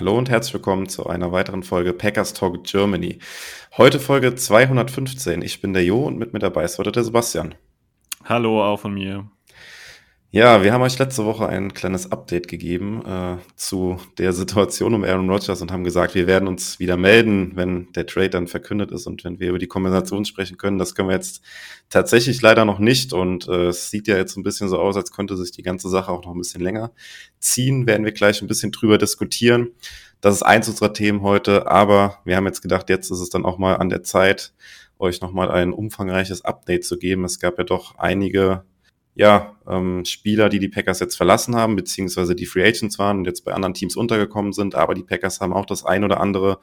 Hallo und herzlich willkommen zu einer weiteren Folge Packers Talk Germany. Heute Folge 215. Ich bin der Jo und mit mir dabei ist heute der Sebastian. Hallo auch von mir. Ja, wir haben euch letzte Woche ein kleines Update gegeben äh, zu der Situation um Aaron Rodgers und haben gesagt, wir werden uns wieder melden, wenn der Trade dann verkündet ist und wenn wir über die Kompensation sprechen können. Das können wir jetzt tatsächlich leider noch nicht und äh, es sieht ja jetzt ein bisschen so aus, als könnte sich die ganze Sache auch noch ein bisschen länger ziehen. Werden wir gleich ein bisschen drüber diskutieren. Das ist eins unserer Themen heute, aber wir haben jetzt gedacht, jetzt ist es dann auch mal an der Zeit, euch nochmal ein umfangreiches Update zu geben. Es gab ja doch einige ja, ähm, Spieler, die die Packers jetzt verlassen haben, beziehungsweise die Free Agents waren und jetzt bei anderen Teams untergekommen sind. Aber die Packers haben auch das ein oder andere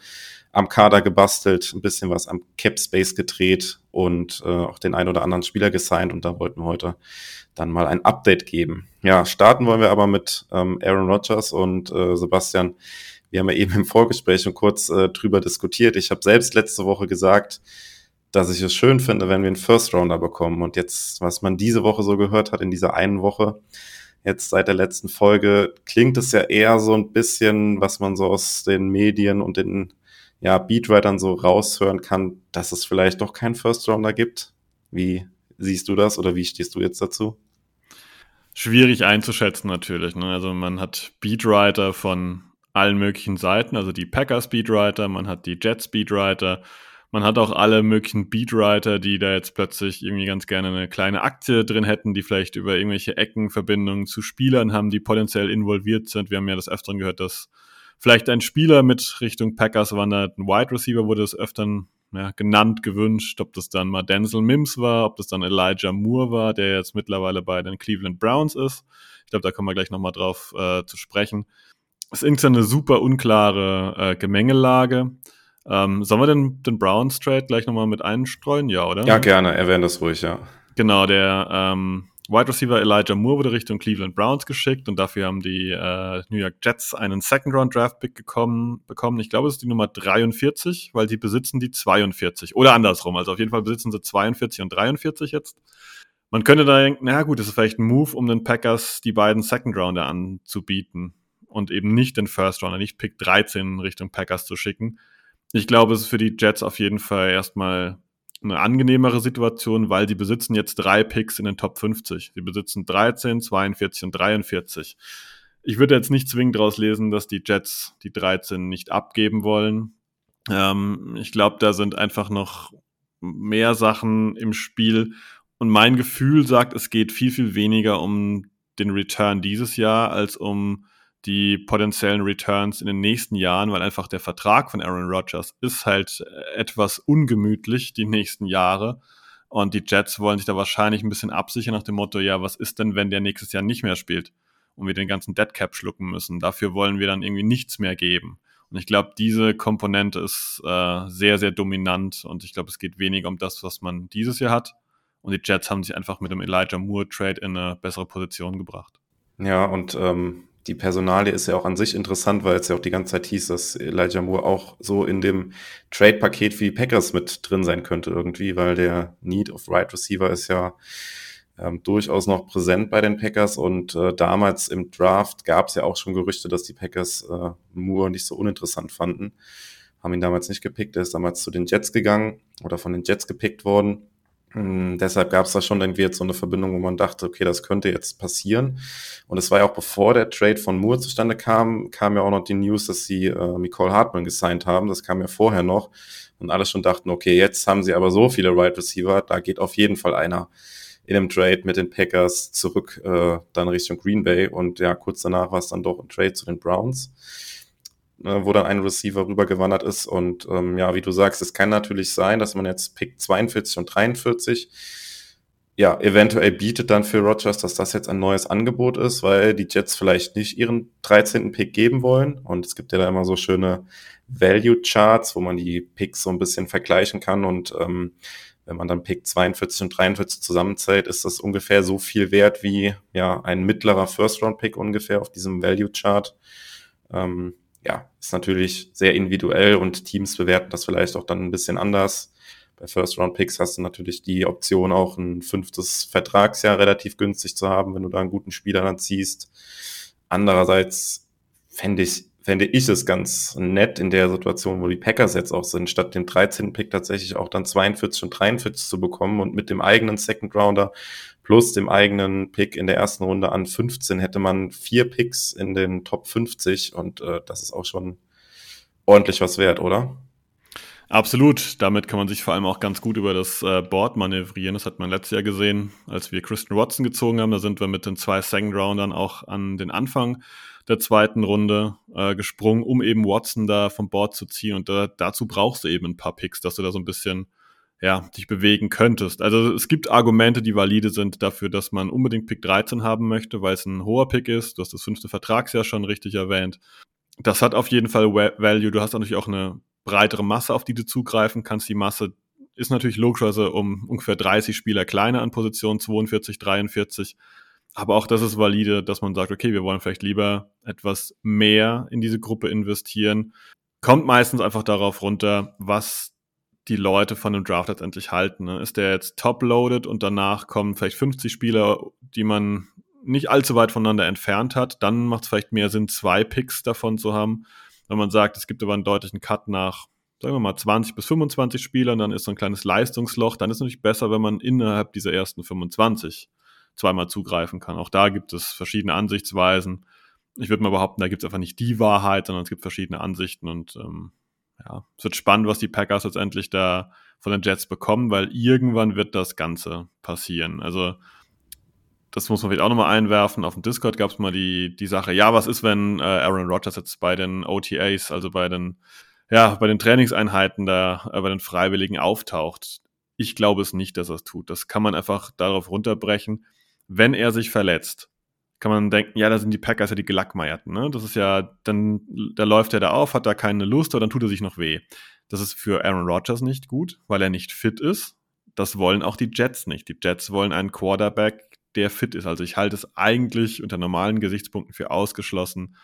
am Kader gebastelt, ein bisschen was am Cap Space gedreht und äh, auch den ein oder anderen Spieler gesigned. Und da wollten wir heute dann mal ein Update geben. Ja, starten wollen wir aber mit ähm, Aaron Rodgers und äh, Sebastian. Wir haben ja eben im Vorgespräch schon kurz äh, drüber diskutiert. Ich habe selbst letzte Woche gesagt, dass ich es schön finde, wenn wir einen First Rounder bekommen. Und jetzt, was man diese Woche so gehört hat, in dieser einen Woche, jetzt seit der letzten Folge, klingt es ja eher so ein bisschen, was man so aus den Medien und den ja, Beatwritern so raushören kann, dass es vielleicht doch keinen First Rounder gibt. Wie siehst du das oder wie stehst du jetzt dazu? Schwierig einzuschätzen natürlich. Ne? Also man hat Beatwriter von allen möglichen Seiten, also die Packers Beatwriter, man hat die Jets Beatwriter, man hat auch alle möglichen Beatwriter, die da jetzt plötzlich irgendwie ganz gerne eine kleine Aktie drin hätten, die vielleicht über irgendwelche Eckenverbindungen zu Spielern haben, die potenziell involviert sind. Wir haben ja das öfteren gehört, dass vielleicht ein Spieler mit Richtung Packers wandert, ein Wide Receiver wurde es öfteren ja, genannt, gewünscht, ob das dann mal Denzel Mims war, ob das dann Elijah Moore war, der jetzt mittlerweile bei den Cleveland Browns ist. Ich glaube, da kommen wir gleich nochmal drauf äh, zu sprechen. Es ist irgendwie eine super unklare äh, Gemengelage. Ähm, sollen wir den, den Browns Trade gleich nochmal mit einstreuen? Ja, oder? Ja, gerne. Erwähnen das ruhig, ja. Genau, der ähm, Wide Receiver Elijah Moore wurde Richtung Cleveland Browns geschickt und dafür haben die äh, New York Jets einen Second Round Draft Pick gekommen, bekommen. Ich glaube, es ist die Nummer 43, weil sie besitzen die 42 oder andersrum. Also auf jeden Fall besitzen sie 42 und 43 jetzt. Man könnte da denken, na gut, das ist vielleicht ein Move, um den Packers die beiden Second Rounder anzubieten und eben nicht den First Rounder, nicht Pick 13 Richtung Packers zu schicken. Ich glaube, es ist für die Jets auf jeden Fall erstmal eine angenehmere Situation, weil sie besitzen jetzt drei Picks in den Top 50. Sie besitzen 13, 42 und 43. Ich würde jetzt nicht zwingend daraus lesen, dass die Jets die 13 nicht abgeben wollen. Ähm, ich glaube, da sind einfach noch mehr Sachen im Spiel. Und mein Gefühl sagt, es geht viel, viel weniger um den Return dieses Jahr als um die potenziellen Returns in den nächsten Jahren, weil einfach der Vertrag von Aaron Rodgers ist halt äh, etwas ungemütlich die nächsten Jahre. Und die Jets wollen sich da wahrscheinlich ein bisschen absichern nach dem Motto, ja, was ist denn, wenn der nächstes Jahr nicht mehr spielt und wir den ganzen Deadcap schlucken müssen? Dafür wollen wir dann irgendwie nichts mehr geben. Und ich glaube, diese Komponente ist äh, sehr, sehr dominant und ich glaube, es geht weniger um das, was man dieses Jahr hat. Und die Jets haben sich einfach mit dem Elijah Moore Trade in eine bessere Position gebracht. Ja, und ähm, die Personalie ist ja auch an sich interessant, weil es ja auch die ganze Zeit hieß, dass Elijah Moore auch so in dem Trade-Paket für die Packers mit drin sein könnte irgendwie, weil der Need of Right Receiver ist ja ähm, durchaus noch präsent bei den Packers und äh, damals im Draft gab es ja auch schon Gerüchte, dass die Packers äh, Moore nicht so uninteressant fanden. Haben ihn damals nicht gepickt, er ist damals zu den Jets gegangen oder von den Jets gepickt worden. Hm, deshalb gab es da schon irgendwie jetzt so eine Verbindung, wo man dachte, okay, das könnte jetzt passieren. Und es war ja auch bevor der Trade von Moore zustande kam, kam ja auch noch die News, dass sie äh, Nicole Hartmann gesigned haben. Das kam ja vorher noch. Und alle schon dachten, okay, jetzt haben sie aber so viele Wide right Receiver, da geht auf jeden Fall einer in einem Trade mit den Packers zurück äh, dann Richtung Green Bay. Und ja, kurz danach war es dann doch ein Trade zu den Browns. Ne, wo dann ein Receiver rübergewandert ist. Und ähm, ja, wie du sagst, es kann natürlich sein, dass man jetzt Pick 42 und 43 ja, eventuell bietet dann für Rogers, dass das jetzt ein neues Angebot ist, weil die Jets vielleicht nicht ihren 13. Pick geben wollen. Und es gibt ja da immer so schöne Value Charts, wo man die Picks so ein bisschen vergleichen kann. Und ähm, wenn man dann Pick 42 und 43 zusammenzählt, ist das ungefähr so viel wert wie ja ein mittlerer First-Round-Pick ungefähr auf diesem Value Chart. Ähm, ja, ist natürlich sehr individuell und Teams bewerten das vielleicht auch dann ein bisschen anders. Bei First-Round-Picks hast du natürlich die Option, auch ein fünftes Vertragsjahr relativ günstig zu haben, wenn du da einen guten Spieler dann ziehst. Andererseits fände ich, fände ich es ganz nett in der Situation, wo die Packers jetzt auch sind, statt dem 13. Pick tatsächlich auch dann 42 und 43 zu bekommen und mit dem eigenen Second Rounder plus dem eigenen Pick in der ersten Runde an 15 hätte man vier Picks in den Top 50 und äh, das ist auch schon ordentlich was wert, oder? Absolut. Damit kann man sich vor allem auch ganz gut über das äh, Board manövrieren. Das hat man letztes Jahr gesehen, als wir Christian Watson gezogen haben. Da sind wir mit den zwei Second Roundern auch an den Anfang der zweiten Runde äh, gesprungen, um eben Watson da vom Board zu ziehen. Und da, dazu brauchst du eben ein paar Picks, dass du da so ein bisschen ja, dich bewegen könntest. Also es gibt Argumente, die valide sind dafür, dass man unbedingt Pick 13 haben möchte, weil es ein hoher Pick ist. Du hast das fünfte Vertragsjahr schon richtig erwähnt. Das hat auf jeden Fall Value. Du hast natürlich auch eine breitere Masse, auf die du zugreifen kannst. Die Masse ist natürlich logischerweise um ungefähr 30 Spieler kleiner an Position 42, 43. Aber auch das ist valide, dass man sagt, okay, wir wollen vielleicht lieber etwas mehr in diese Gruppe investieren. Kommt meistens einfach darauf runter, was die Leute von dem Draft letztendlich halten. Ne? Ist der jetzt top-loaded und danach kommen vielleicht 50 Spieler, die man nicht allzu weit voneinander entfernt hat, dann macht es vielleicht mehr Sinn, zwei Picks davon zu haben wenn man sagt, es gibt aber einen deutlichen Cut nach, sagen wir mal, 20 bis 25 Spielern, dann ist so ein kleines Leistungsloch, dann ist es natürlich besser, wenn man innerhalb dieser ersten 25 zweimal zugreifen kann. Auch da gibt es verschiedene Ansichtsweisen. Ich würde mal behaupten, da gibt es einfach nicht die Wahrheit, sondern es gibt verschiedene Ansichten und ähm, ja, es wird spannend, was die Packers letztendlich da von den Jets bekommen, weil irgendwann wird das Ganze passieren. Also das muss man vielleicht auch nochmal einwerfen. Auf dem Discord gab es mal die, die Sache, ja, was ist, wenn äh, Aaron Rodgers jetzt bei den OTAs, also bei den, ja, bei den Trainingseinheiten da, äh, bei den Freiwilligen auftaucht? Ich glaube es nicht, dass er es tut. Das kann man einfach darauf runterbrechen. Wenn er sich verletzt, kann man denken, ja, da sind die Packers ja die Gelackmeierten. Ne? Das ist ja, dann, da läuft er da auf, hat da keine Lust, aber dann tut er sich noch weh. Das ist für Aaron Rodgers nicht gut, weil er nicht fit ist. Das wollen auch die Jets nicht. Die Jets wollen einen Quarterback, der fit ist. Also ich halte es eigentlich unter normalen Gesichtspunkten für ausgeschlossen,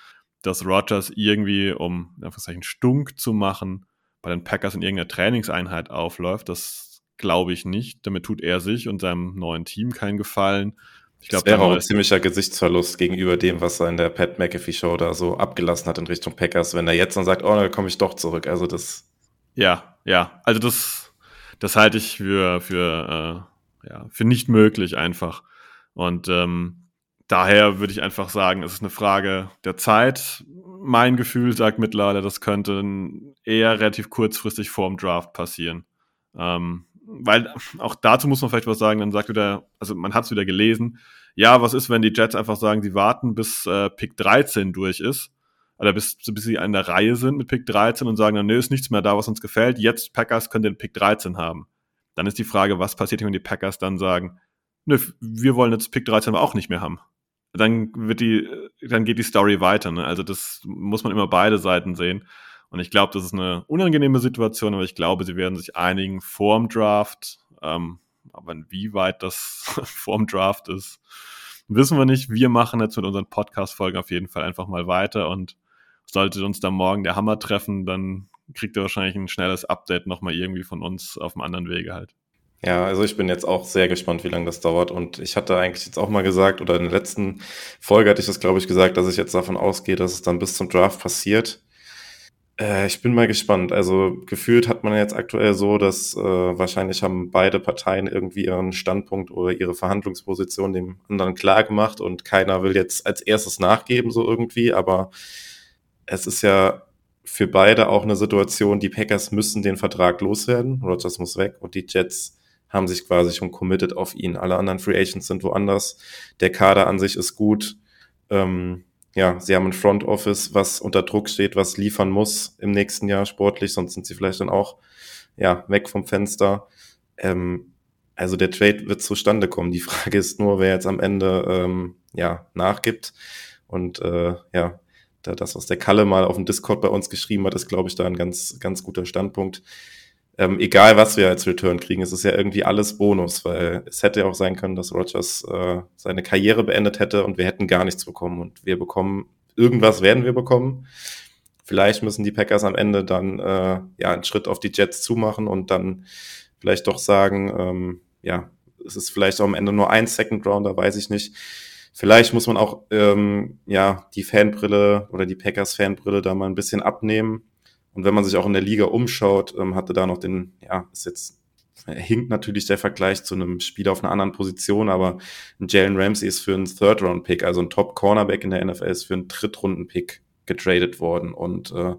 dass Rogers irgendwie, um einen Stunk zu machen, bei den Packers in irgendeiner Trainingseinheit aufläuft. Das glaube ich nicht. Damit tut er sich und seinem neuen Team keinen Gefallen. Ich glaube, das wäre auch ein ziemlicher Gesichtsverlust gegenüber dem, was er in der Pat McAfee Show da so abgelassen hat in Richtung Packers, wenn er jetzt dann sagt, oh, da komme ich doch zurück. Also das. Ja, ja. Also das, das halte ich für, für, äh, ja, für nicht möglich einfach. Und ähm, daher würde ich einfach sagen, es ist eine Frage der Zeit. Mein Gefühl sagt mittlerweile, das könnte eher relativ kurzfristig vorm Draft passieren. Ähm, weil auch dazu muss man vielleicht was sagen, dann sagt wieder, also man hat es wieder gelesen, ja, was ist, wenn die Jets einfach sagen, sie warten, bis äh, Pick 13 durch ist, oder bis, bis sie an der Reihe sind mit Pick 13 und sagen dann, nö, ist nichts mehr da, was uns gefällt, jetzt Packers können den Pick 13 haben. Dann ist die Frage, was passiert, wenn die Packers dann sagen, nö, wir wollen jetzt Pick 13 aber auch nicht mehr haben. Dann wird die, dann geht die Story weiter. Ne? Also das muss man immer beide Seiten sehen. Und ich glaube, das ist eine unangenehme Situation, aber ich glaube, sie werden sich einigen vorm Draft. Ähm, aber inwieweit das vorm Draft ist, wissen wir nicht. Wir machen jetzt mit unseren Podcast-Folgen auf jeden Fall einfach mal weiter und sollte uns da morgen der Hammer treffen, dann kriegt ihr wahrscheinlich ein schnelles Update nochmal irgendwie von uns auf einem anderen Wege halt. Ja, also ich bin jetzt auch sehr gespannt, wie lange das dauert. Und ich hatte eigentlich jetzt auch mal gesagt, oder in der letzten Folge hatte ich das, glaube ich, gesagt, dass ich jetzt davon ausgehe, dass es dann bis zum Draft passiert. Äh, ich bin mal gespannt. Also gefühlt hat man jetzt aktuell so, dass äh, wahrscheinlich haben beide Parteien irgendwie ihren Standpunkt oder ihre Verhandlungsposition dem anderen klar gemacht und keiner will jetzt als erstes nachgeben, so irgendwie. Aber es ist ja für beide auch eine Situation, die Packers müssen den Vertrag loswerden. Rogers muss weg und die Jets haben sich quasi schon committed auf ihn. Alle anderen Free Agents sind woanders. Der Kader an sich ist gut. Ähm, ja, sie haben ein Front Office, was unter Druck steht, was liefern muss im nächsten Jahr sportlich, sonst sind sie vielleicht dann auch ja weg vom Fenster. Ähm, also der Trade wird zustande kommen. Die Frage ist nur, wer jetzt am Ende ähm, ja nachgibt. Und äh, ja, da das, was der Kalle mal auf dem Discord bei uns geschrieben hat, ist, glaube ich, da ein ganz, ganz guter Standpunkt. Ähm, egal, was wir als Return kriegen, es ist ja irgendwie alles Bonus, weil es hätte ja auch sein können, dass Rogers äh, seine Karriere beendet hätte und wir hätten gar nichts bekommen. Und wir bekommen, irgendwas werden wir bekommen. Vielleicht müssen die Packers am Ende dann äh, ja einen Schritt auf die Jets zumachen und dann vielleicht doch sagen, ähm, ja, es ist vielleicht auch am Ende nur ein Second Rounder, weiß ich nicht. Vielleicht muss man auch ähm, ja die Fanbrille oder die Packers Fanbrille da mal ein bisschen abnehmen. Und wenn man sich auch in der Liga umschaut, ähm, hatte da noch den, ja, ist jetzt hinkt natürlich der Vergleich zu einem Spieler auf einer anderen Position, aber Jalen Ramsey ist für einen Third-Round-Pick, also ein Top-Cornerback in der NFL ist für einen Drittrunden-Pick getradet worden und äh,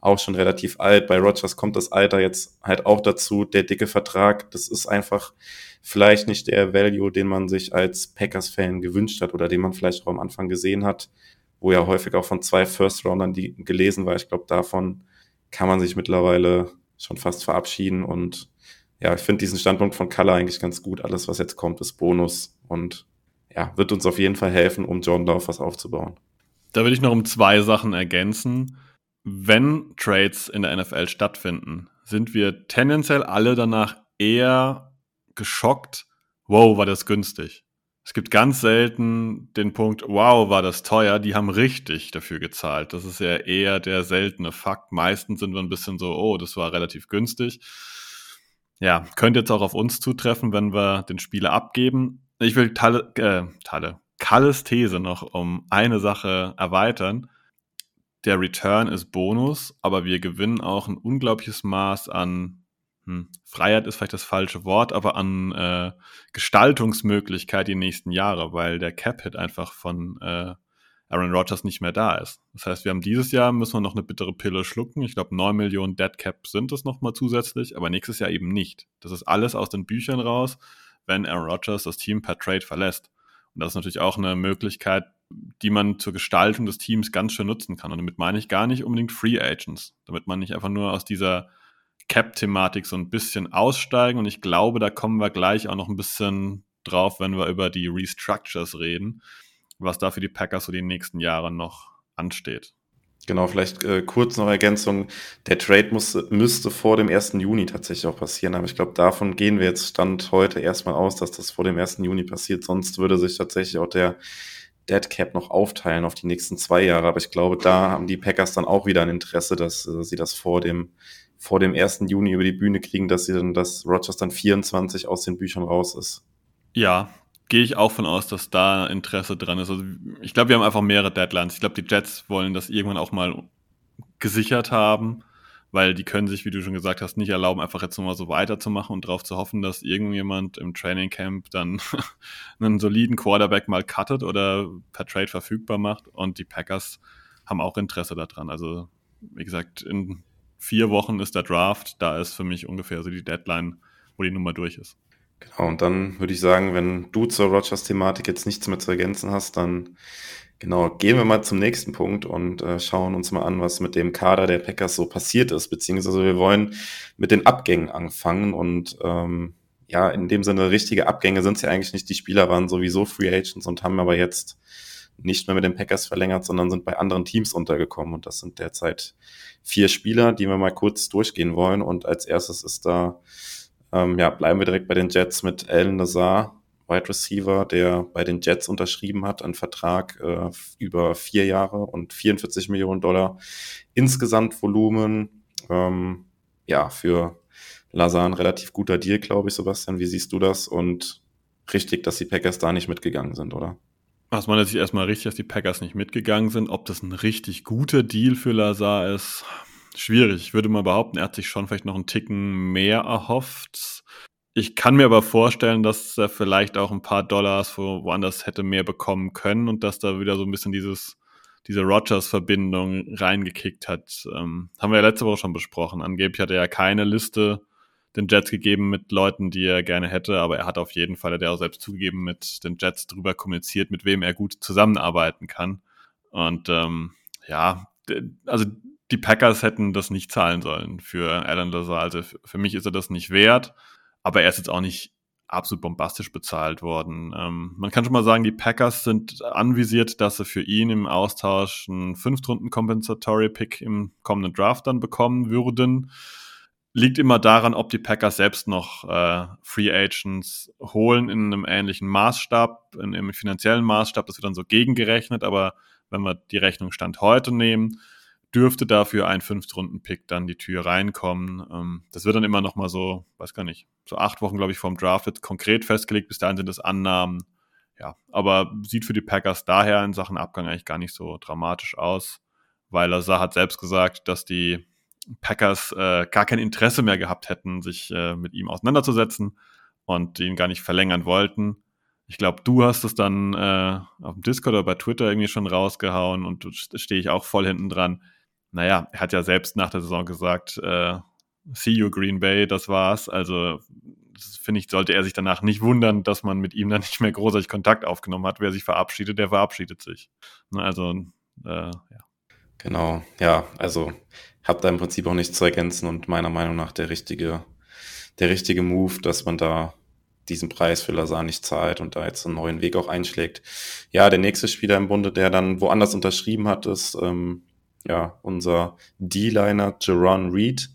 auch schon relativ alt. Bei Rogers kommt das Alter jetzt halt auch dazu. Der dicke Vertrag, das ist einfach vielleicht nicht der Value, den man sich als Packers-Fan gewünscht hat oder den man vielleicht auch am Anfang gesehen hat, wo ja häufig auch von zwei First-Roundern die gelesen war. Ich glaube, davon kann man sich mittlerweile schon fast verabschieden und ja, ich finde diesen Standpunkt von Kalle eigentlich ganz gut. Alles, was jetzt kommt, ist Bonus und ja, wird uns auf jeden Fall helfen, um John Love was aufzubauen. Da will ich noch um zwei Sachen ergänzen wenn Trades in der NFL stattfinden, sind wir tendenziell alle danach eher geschockt, wow, war das günstig. Es gibt ganz selten den Punkt, wow, war das teuer, die haben richtig dafür gezahlt. Das ist ja eher der seltene Fakt. Meistens sind wir ein bisschen so, oh, das war relativ günstig. Ja, könnte jetzt auch auf uns zutreffen, wenn wir den Spieler abgeben. Ich will Talle, äh, Talle, Kalles These noch um eine Sache erweitern der Return ist Bonus, aber wir gewinnen auch ein unglaubliches Maß an hm, Freiheit ist vielleicht das falsche Wort, aber an äh, Gestaltungsmöglichkeit die nächsten Jahre, weil der Cap-Hit einfach von äh, Aaron Rodgers nicht mehr da ist. Das heißt, wir haben dieses Jahr, müssen wir noch eine bittere Pille schlucken. Ich glaube, 9 Millionen Dead Cap sind es nochmal zusätzlich, aber nächstes Jahr eben nicht. Das ist alles aus den Büchern raus, wenn Aaron Rodgers das Team per Trade verlässt. Und das ist natürlich auch eine Möglichkeit, die man zur Gestaltung des Teams ganz schön nutzen kann. Und damit meine ich gar nicht unbedingt Free Agents, damit man nicht einfach nur aus dieser Cap-Thematik so ein bisschen aussteigen. Und ich glaube, da kommen wir gleich auch noch ein bisschen drauf, wenn wir über die Restructures reden, was da für die Packers so die nächsten Jahre noch ansteht. Genau, vielleicht äh, kurz noch Ergänzung. Der Trade muss, müsste vor dem 1. Juni tatsächlich auch passieren, aber ich glaube, davon gehen wir jetzt Stand heute erstmal aus, dass das vor dem 1. Juni passiert. Sonst würde sich tatsächlich auch der Dead Cap noch aufteilen auf die nächsten zwei Jahre. Aber ich glaube, da haben die Packers dann auch wieder ein Interesse, dass äh, sie das vor dem, vor dem 1. Juni über die Bühne kriegen, dass sie dann, dass Rogers dann 24 aus den Büchern raus ist. Ja, gehe ich auch von aus, dass da Interesse dran ist. Also ich glaube, wir haben einfach mehrere Deadlines. Ich glaube, die Jets wollen das irgendwann auch mal gesichert haben weil die können sich, wie du schon gesagt hast, nicht erlauben, einfach jetzt nochmal so weiterzumachen und darauf zu hoffen, dass irgendjemand im Training Camp dann einen soliden Quarterback mal cuttet oder per Trade verfügbar macht. Und die Packers haben auch Interesse daran. Also, wie gesagt, in vier Wochen ist der Draft. Da ist für mich ungefähr so die Deadline, wo die Nummer durch ist. Genau, und dann würde ich sagen, wenn du zur Rogers-Thematik jetzt nichts mehr zu ergänzen hast, dann Genau, gehen wir mal zum nächsten Punkt und äh, schauen uns mal an, was mit dem Kader der Packers so passiert ist, beziehungsweise wir wollen mit den Abgängen anfangen und ähm, ja, in dem Sinne richtige Abgänge sind es ja eigentlich nicht. Die Spieler waren sowieso Free Agents und haben aber jetzt nicht mehr mit den Packers verlängert, sondern sind bei anderen Teams untergekommen und das sind derzeit vier Spieler, die wir mal kurz durchgehen wollen und als erstes ist da, ähm, ja, bleiben wir direkt bei den Jets mit Alan Lazar, Wide Receiver, der bei den Jets unterschrieben hat, einen Vertrag äh, über vier Jahre und 44 Millionen Dollar insgesamt Volumen. Ähm, ja, für Lazar ein relativ guter Deal, glaube ich, Sebastian. Wie siehst du das? Und richtig, dass die Packers da nicht mitgegangen sind, oder? Aus meiner Sicht erstmal richtig, dass die Packers nicht mitgegangen sind. Ob das ein richtig guter Deal für Lazar ist, schwierig. Ich würde mal behaupten, er hat sich schon vielleicht noch einen Ticken mehr erhofft. Ich kann mir aber vorstellen, dass er vielleicht auch ein paar Dollars wo, woanders hätte mehr bekommen können und dass da wieder so ein bisschen dieses, diese Rogers-Verbindung reingekickt hat. Ähm, haben wir ja letzte Woche schon besprochen. Angeblich hat er ja keine Liste den Jets gegeben mit Leuten, die er gerne hätte, aber er hat auf jeden Fall, er hat auch selbst zugegeben, mit den Jets drüber kommuniziert, mit wem er gut zusammenarbeiten kann. Und ähm, ja, also die Packers hätten das nicht zahlen sollen für Alan Lazar. Also für mich ist er das nicht wert aber er ist jetzt auch nicht absolut bombastisch bezahlt worden. Ähm, man kann schon mal sagen, die Packers sind anvisiert, dass sie für ihn im Austausch einen Fünftrunden-Compensatory-Pick im kommenden Draft dann bekommen würden. Liegt immer daran, ob die Packers selbst noch äh, Free Agents holen in einem ähnlichen Maßstab, in einem finanziellen Maßstab, das wird dann so gegengerechnet, aber wenn wir die Rechnung Stand heute nehmen, dürfte dafür ein Fünftrunden-Pick dann die Tür reinkommen. Ähm, das wird dann immer noch mal so, weiß gar nicht, so acht Wochen, glaube ich, vom Draft wird konkret festgelegt. Bis dahin sind es Annahmen. Ja, aber sieht für die Packers daher in Sachen Abgang eigentlich gar nicht so dramatisch aus, weil Lazar hat selbst gesagt, dass die Packers äh, gar kein Interesse mehr gehabt hätten, sich äh, mit ihm auseinanderzusetzen und ihn gar nicht verlängern wollten. Ich glaube, du hast es dann äh, auf dem Discord oder bei Twitter irgendwie schon rausgehauen und stehe ich auch voll hinten dran naja, er hat ja selbst nach der Saison gesagt, äh, see you Green Bay, das war's. Also finde ich, sollte er sich danach nicht wundern, dass man mit ihm dann nicht mehr großartig Kontakt aufgenommen hat. Wer sich verabschiedet, der verabschiedet sich. Ne, also, äh, ja. Genau, ja, also habe da im Prinzip auch nichts zu ergänzen und meiner Meinung nach der richtige, der richtige Move, dass man da diesen Preis für Lazar nicht zahlt und da jetzt einen neuen Weg auch einschlägt. Ja, der nächste Spieler im Bunde, der dann woanders unterschrieben hat, ist ähm, ja, unser D-Liner Jerron Reed,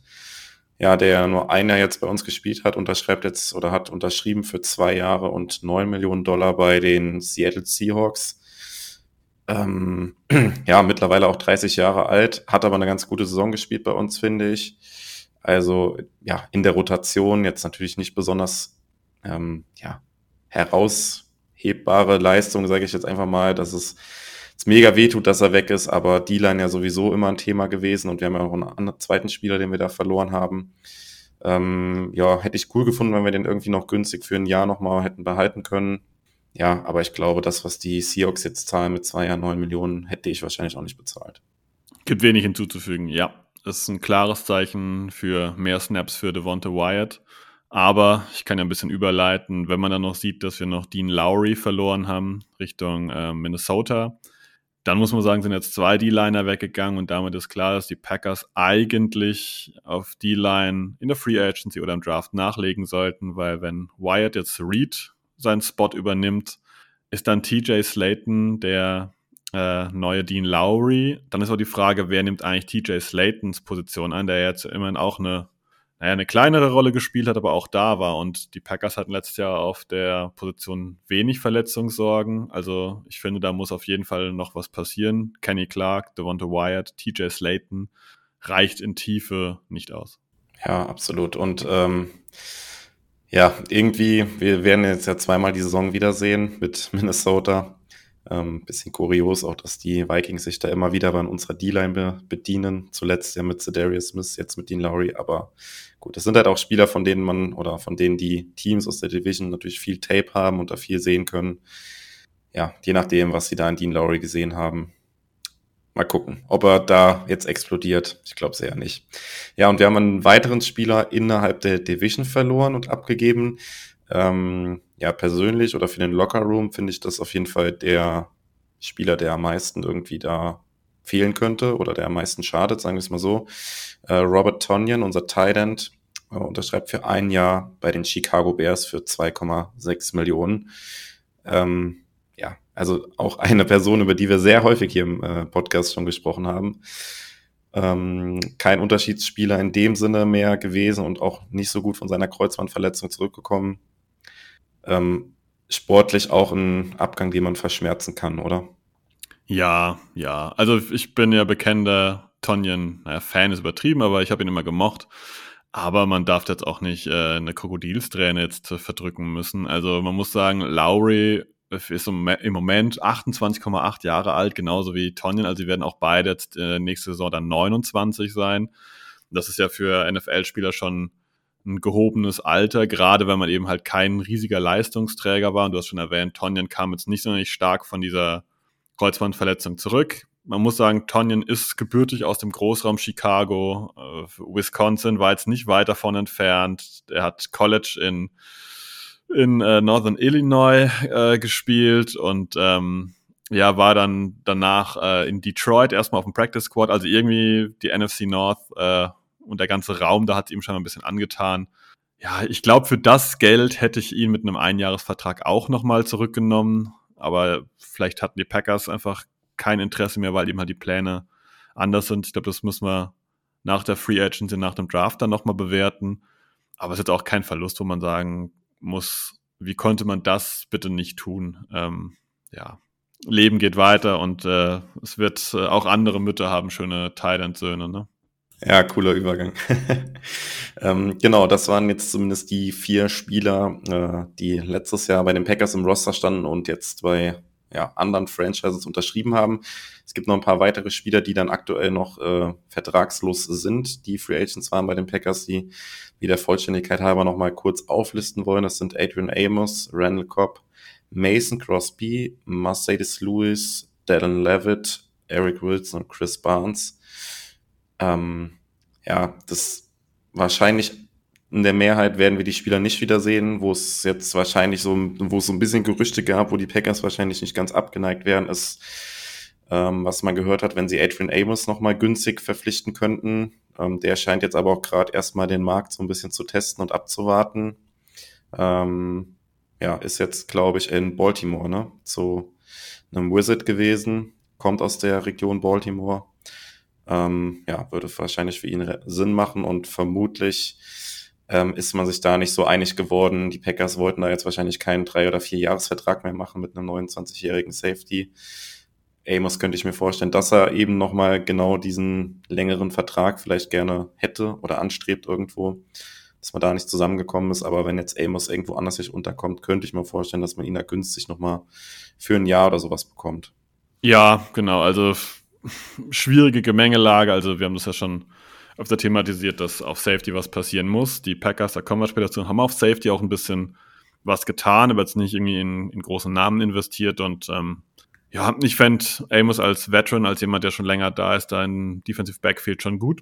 ja, der nur ein Jahr jetzt bei uns gespielt hat, unterschreibt jetzt oder hat unterschrieben für zwei Jahre und neun Millionen Dollar bei den Seattle Seahawks. Ähm, ja, mittlerweile auch 30 Jahre alt, hat aber eine ganz gute Saison gespielt bei uns, finde ich. Also, ja, in der Rotation jetzt natürlich nicht besonders, ähm, ja, heraushebbare Leistung, sage ich jetzt einfach mal, dass es es mega wehtut, dass er weg ist, aber D-Line ja sowieso immer ein Thema gewesen und wir haben ja auch einen zweiten Spieler, den wir da verloren haben. Ähm, ja, hätte ich cool gefunden, wenn wir den irgendwie noch günstig für ein Jahr nochmal hätten behalten können. Ja, aber ich glaube, das, was die Seahawks jetzt zahlen mit zwei Jahren neun Millionen, hätte ich wahrscheinlich auch nicht bezahlt. Gibt wenig hinzuzufügen, ja. Das ist ein klares Zeichen für mehr Snaps für Devonta Wyatt. Aber ich kann ja ein bisschen überleiten, wenn man dann noch sieht, dass wir noch Dean Lowry verloren haben Richtung äh, Minnesota dann muss man sagen, sind jetzt zwei D-Liner weggegangen und damit ist klar, dass die Packers eigentlich auf D-Line in der Free Agency oder im Draft nachlegen sollten, weil wenn Wyatt jetzt Reed seinen Spot übernimmt, ist dann TJ Slayton der äh, neue Dean Lowry. Dann ist auch die Frage, wer nimmt eigentlich TJ Slaytons Position an, der jetzt immerhin auch eine naja, eine kleinere Rolle gespielt hat, aber auch da war. Und die Packers hatten letztes Jahr auf der Position wenig Verletzungssorgen. Also ich finde, da muss auf jeden Fall noch was passieren. Kenny Clark, Devonta Wyatt, TJ Slayton reicht in Tiefe nicht aus. Ja, absolut. Und ähm, ja, irgendwie, wir werden jetzt ja zweimal die Saison wiedersehen mit Minnesota. Ähm, bisschen kurios auch, dass die Vikings sich da immer wieder bei unserer D-Line be bedienen. Zuletzt ja mit Cedarius Smith, jetzt mit Dean Lowry. Aber gut, das sind halt auch Spieler, von denen man oder von denen die Teams aus der Division natürlich viel Tape haben und da viel sehen können. Ja, je nachdem, was sie da in Dean Lowry gesehen haben. Mal gucken, ob er da jetzt explodiert. Ich glaube sehr nicht. Ja, und wir haben einen weiteren Spieler innerhalb der Division verloren und abgegeben. Ähm, ja, persönlich oder für den Lockerroom finde ich das auf jeden Fall der Spieler, der am meisten irgendwie da fehlen könnte oder der am meisten schadet, sagen wir es mal so. Äh, Robert Tonyan, unser Tight End, äh, unterschreibt für ein Jahr bei den Chicago Bears für 2,6 Millionen. Ähm, also auch eine Person, über die wir sehr häufig hier im äh, Podcast schon gesprochen haben. Ähm, kein Unterschiedsspieler in dem Sinne mehr gewesen und auch nicht so gut von seiner Kreuzbandverletzung zurückgekommen ähm, sportlich auch ein Abgang, den man verschmerzen kann, oder? Ja, ja. Also ich bin ja bekennender Tonyan, naja, Fan ist übertrieben, aber ich habe ihn immer gemocht. Aber man darf jetzt auch nicht äh, eine Krokodilsträne jetzt verdrücken müssen. Also man muss sagen, Lowry ist im Moment 28,8 Jahre alt, genauso wie Tonyan. Also sie werden auch beide jetzt äh, nächste Saison dann 29 sein. Das ist ja für NFL-Spieler schon ein gehobenes Alter, gerade wenn man eben halt kein riesiger Leistungsträger war. Und du hast schon erwähnt, Tonyan kam jetzt nicht so nicht stark von dieser Kreuzbandverletzung zurück. Man muss sagen, Tonyan ist gebürtig aus dem Großraum Chicago. Äh, Wisconsin war jetzt nicht weit davon entfernt. Er hat College in, in äh, Northern Illinois äh, gespielt und ähm, ja, war dann danach äh, in Detroit erstmal auf dem Practice Squad. Also irgendwie die NFC North äh, und der ganze Raum, da hat es ihm schon ein bisschen angetan. ja, ich glaube, für das Geld hätte ich ihn mit einem Einjahresvertrag auch nochmal zurückgenommen. Aber vielleicht hatten die Packers einfach kein Interesse mehr, weil eben halt die Pläne anders sind. Ich glaube, das müssen wir nach der Free Agency, nach dem Draft dann nochmal bewerten. Aber es ist auch kein Verlust, wo man sagen muss, wie konnte man das bitte nicht tun? Ähm, ja, Leben geht weiter und äh, es wird äh, auch andere Mütter haben schöne Thailand-Söhne, ne? Ja, cooler Übergang. ähm, genau, das waren jetzt zumindest die vier Spieler, äh, die letztes Jahr bei den Packers im Roster standen und jetzt bei ja, anderen Franchises unterschrieben haben. Es gibt noch ein paar weitere Spieler, die dann aktuell noch äh, vertragslos sind, die Free Agents waren bei den Packers, die wie der Vollständigkeit halber noch mal kurz auflisten wollen. Das sind Adrian Amos, Randall Cobb, Mason Crosby, Mercedes Lewis, Dallin Levitt, Eric Wilson und Chris Barnes. Ähm, ja, das wahrscheinlich in der Mehrheit werden wir die Spieler nicht wiedersehen, wo es jetzt wahrscheinlich so, wo es so ein bisschen Gerüchte gab, wo die Packers wahrscheinlich nicht ganz abgeneigt wären, ist, ähm, was man gehört hat, wenn sie Adrian Amos nochmal günstig verpflichten könnten. Ähm, der scheint jetzt aber auch gerade erstmal den Markt so ein bisschen zu testen und abzuwarten. Ähm, ja, ist jetzt, glaube ich, in Baltimore, ne? Zu einem Wizard gewesen, kommt aus der Region Baltimore. Ähm, ja, würde wahrscheinlich für ihn Sinn machen und vermutlich ähm, ist man sich da nicht so einig geworden. Die Packers wollten da jetzt wahrscheinlich keinen drei- oder vier Jahresvertrag mehr machen mit einem 29-jährigen Safety. Amos könnte ich mir vorstellen, dass er eben nochmal genau diesen längeren Vertrag vielleicht gerne hätte oder anstrebt irgendwo, dass man da nicht zusammengekommen ist. Aber wenn jetzt Amos irgendwo anders sich unterkommt, könnte ich mir vorstellen, dass man ihn da günstig nochmal für ein Jahr oder sowas bekommt. Ja, genau. Also schwierige Gemengelage. Also wir haben das ja schon öfter thematisiert, dass auf Safety was passieren muss. Die Packers, da kommen wir später zu, haben auf Safety auch ein bisschen was getan, aber jetzt nicht irgendwie in, in großen Namen investiert und ähm, ja, ich fände Amos als Veteran, als jemand, der schon länger da ist, da in Defensive Backfield schon gut.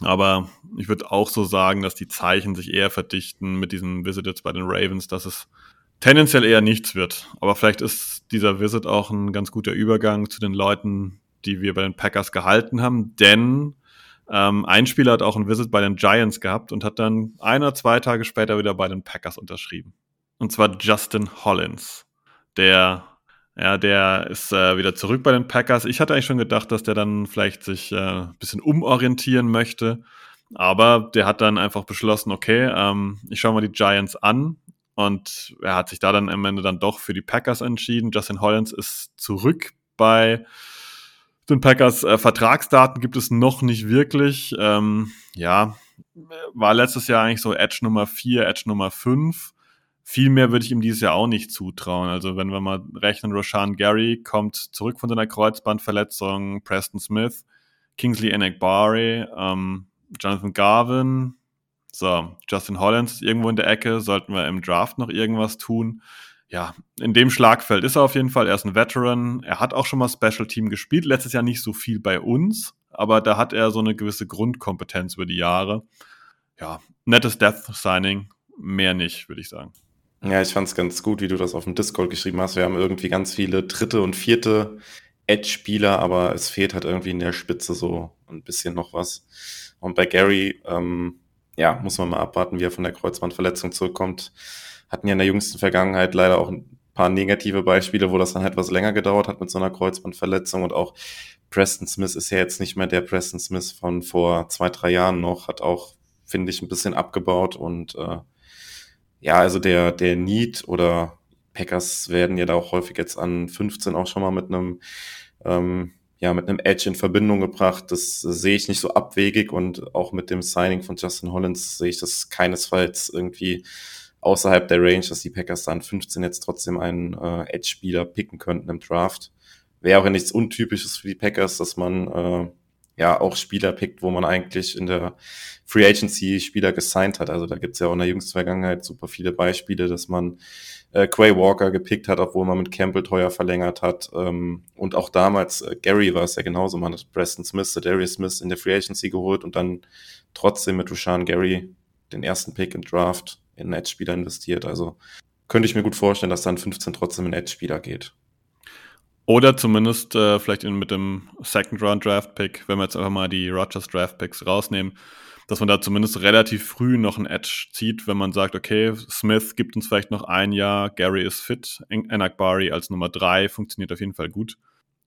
Aber ich würde auch so sagen, dass die Zeichen sich eher verdichten mit diesen Visitors bei den Ravens, dass es tendenziell eher nichts wird. Aber vielleicht ist dieser Visit auch ein ganz guter Übergang zu den Leuten, die wir bei den Packers gehalten haben, denn ähm, ein Spieler hat auch ein Visit bei den Giants gehabt und hat dann ein oder zwei Tage später wieder bei den Packers unterschrieben. Und zwar Justin Hollins. Der, ja, der ist äh, wieder zurück bei den Packers. Ich hatte eigentlich schon gedacht, dass der dann vielleicht sich äh, ein bisschen umorientieren möchte. Aber der hat dann einfach beschlossen, okay, ähm, ich schaue mal die Giants an. Und er hat sich da dann am Ende dann doch für die Packers entschieden. Justin Hollins ist zurück bei den Packers äh, Vertragsdaten gibt es noch nicht wirklich. Ähm, ja, war letztes Jahr eigentlich so Edge Nummer 4, Edge Nummer 5. Viel mehr würde ich ihm dieses Jahr auch nicht zutrauen. Also wenn wir mal rechnen, Roshan Gary kommt zurück von seiner Kreuzbandverletzung, Preston Smith, Kingsley Enekbari, ähm, Jonathan Garvin, so, Justin Hollins irgendwo in der Ecke, sollten wir im Draft noch irgendwas tun ja, in dem Schlagfeld ist er auf jeden Fall. Er ist ein Veteran. Er hat auch schon mal Special Team gespielt. Letztes Jahr nicht so viel bei uns, aber da hat er so eine gewisse Grundkompetenz über die Jahre. Ja, nettes Death Signing. Mehr nicht, würde ich sagen. Ja, ich fand es ganz gut, wie du das auf dem Discord geschrieben hast. Wir haben irgendwie ganz viele dritte und vierte Edge-Spieler, aber es fehlt halt irgendwie in der Spitze so ein bisschen noch was. Und bei Gary, ähm, ja, muss man mal abwarten, wie er von der Kreuzbandverletzung zurückkommt hatten ja in der jüngsten Vergangenheit leider auch ein paar negative Beispiele, wo das dann etwas länger gedauert hat mit so einer Kreuzbandverletzung. Und auch Preston Smith ist ja jetzt nicht mehr der Preston Smith von vor zwei, drei Jahren noch, hat auch, finde ich, ein bisschen abgebaut. Und äh, ja, also der, der Need oder Packers werden ja da auch häufig jetzt an 15 auch schon mal mit einem ähm, ja, mit einem Edge in Verbindung gebracht. Das sehe ich nicht so abwegig. Und auch mit dem Signing von Justin Hollins sehe ich das keinesfalls irgendwie außerhalb der Range, dass die Packers dann 15 jetzt trotzdem einen äh, Edge-Spieler picken könnten im Draft. Wäre auch nichts Untypisches für die Packers, dass man äh, ja auch Spieler pickt, wo man eigentlich in der Free Agency Spieler gesigned hat. Also da gibt's ja auch in der jüngsten Vergangenheit super viele Beispiele, dass man äh, Quay Walker gepickt hat, obwohl man mit Campbell teuer verlängert hat. Ähm, und auch damals, äh, Gary war es ja genauso, man hat Preston Smith, Darius Smith in der Free Agency geholt und dann trotzdem mit Rushan Gary den ersten Pick im Draft in Edge-Spieler investiert. Also könnte ich mir gut vorstellen, dass dann 15 trotzdem in Edge-Spieler geht. Oder zumindest äh, vielleicht in, mit dem Second Round Draft Pick, wenn wir jetzt einfach mal die Rogers Draft Picks rausnehmen, dass man da zumindest relativ früh noch ein Edge zieht, wenn man sagt, okay, Smith gibt uns vielleicht noch ein Jahr, Gary ist fit, Enakbari als Nummer drei funktioniert auf jeden Fall gut.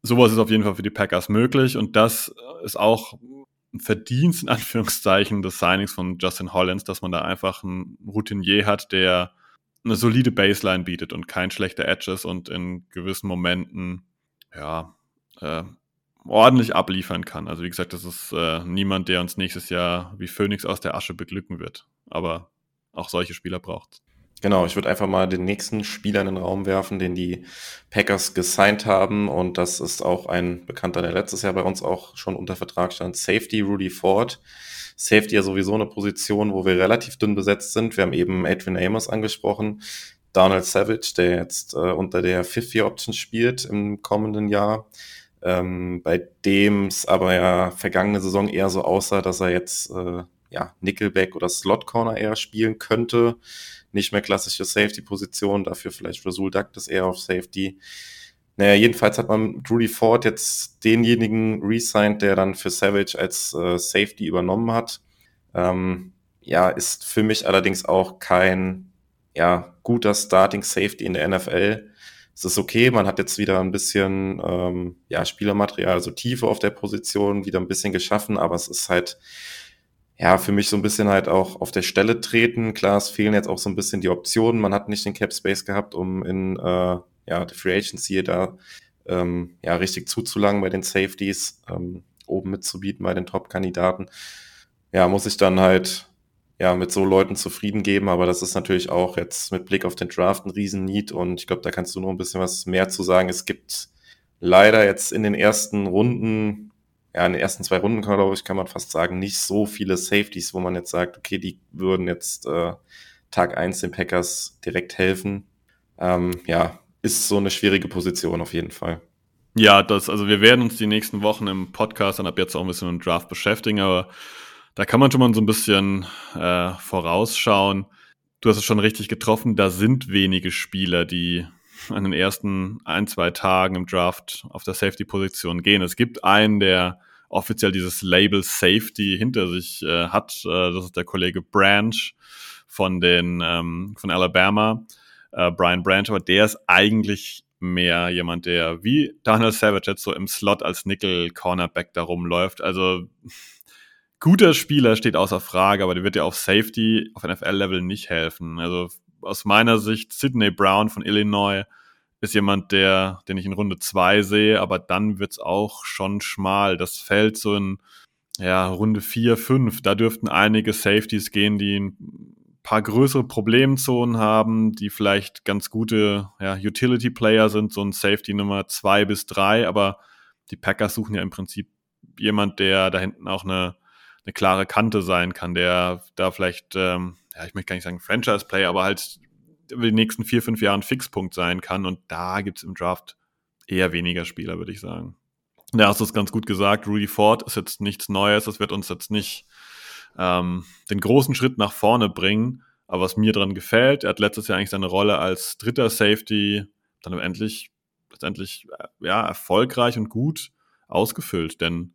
Sowas ist auf jeden Fall für die Packers möglich und das ist auch Verdienst in Anführungszeichen des Signings von Justin Hollins, dass man da einfach einen Routinier hat, der eine solide Baseline bietet und kein schlechter Edge ist und in gewissen Momenten ja äh, ordentlich abliefern kann. Also wie gesagt, das ist äh, niemand, der uns nächstes Jahr wie Phoenix aus der Asche beglücken wird. Aber auch solche Spieler braucht Genau, ich würde einfach mal den nächsten Spieler in den Raum werfen, den die Packers gesigned haben. Und das ist auch ein Bekannter, der letztes Jahr bei uns auch schon unter Vertrag stand. Safety Rudy Ford. Safety ja sowieso eine Position, wo wir relativ dünn besetzt sind. Wir haben eben Adrian Amos angesprochen. Donald Savage, der jetzt äh, unter der Fifth Year Option spielt im kommenden Jahr. Ähm, bei dem es aber ja vergangene Saison eher so aussah, dass er jetzt äh, ja, Nickelback oder Slot Corner eher spielen könnte nicht mehr klassische Safety-Position, dafür vielleicht Rasul Douglas eher auf Safety. Naja, jedenfalls hat man Rudy Ford jetzt denjenigen resigned, der dann für Savage als äh, Safety übernommen hat. Ähm, ja, ist für mich allerdings auch kein ja, guter Starting Safety in der NFL. Es ist okay, man hat jetzt wieder ein bisschen ähm, ja, Spielermaterial, also Tiefe auf der Position, wieder ein bisschen geschaffen, aber es ist halt ja, für mich so ein bisschen halt auch auf der Stelle treten. Klar, es fehlen jetzt auch so ein bisschen die Optionen. Man hat nicht den Cap Space gehabt, um in äh, ja, die Free Agency da ähm, ja, richtig zuzulangen bei den Safeties, ähm, oben mitzubieten bei den Top-Kandidaten. Ja, muss ich dann halt ja mit so Leuten zufrieden geben, aber das ist natürlich auch jetzt mit Blick auf den Draft ein Riesen-Need und ich glaube, da kannst du noch ein bisschen was mehr zu sagen. Es gibt leider jetzt in den ersten Runden ja, in den ersten zwei Runden, glaube ich, kann man fast sagen, nicht so viele Safeties, wo man jetzt sagt, okay, die würden jetzt äh, Tag eins den Packers direkt helfen. Ähm, ja, ist so eine schwierige Position auf jeden Fall. Ja, das, also wir werden uns die nächsten Wochen im Podcast dann ab jetzt auch ein bisschen mit dem Draft beschäftigen, aber da kann man schon mal so ein bisschen äh, vorausschauen. Du hast es schon richtig getroffen, da sind wenige Spieler, die an den ersten ein, zwei Tagen im Draft auf der Safety-Position gehen. Es gibt einen, der offiziell dieses Label Safety hinter sich äh, hat. Äh, das ist der Kollege Branch von den ähm, von Alabama, äh, Brian Branch, aber der ist eigentlich mehr jemand, der wie Daniel Savage jetzt so im Slot als Nickel-Cornerback da rumläuft. Also guter Spieler steht außer Frage, aber der wird ja auf Safety auf NFL-Level nicht helfen. Also aus meiner Sicht Sidney Brown von Illinois ist jemand, der, den ich in Runde zwei sehe, aber dann wird's auch schon schmal. Das fällt so in ja, Runde vier, fünf. Da dürften einige Safeties gehen, die ein paar größere Problemzonen haben, die vielleicht ganz gute ja, Utility-Player sind, so ein Safety Nummer zwei bis drei, aber die Packers suchen ja im Prinzip jemand, der da hinten auch eine, eine klare Kante sein kann, der da vielleicht, ähm, ja, ich möchte gar nicht sagen Franchise-Player, aber halt über die nächsten vier, fünf Jahren Fixpunkt sein kann. Und da gibt es im Draft eher weniger Spieler, würde ich sagen. Da hast du es ganz gut gesagt. Rudy Ford ist jetzt nichts Neues. Das wird uns jetzt nicht ähm, den großen Schritt nach vorne bringen. Aber was mir daran gefällt, er hat letztes Jahr eigentlich seine Rolle als dritter Safety dann endlich, letztendlich äh, ja, erfolgreich und gut ausgefüllt. Denn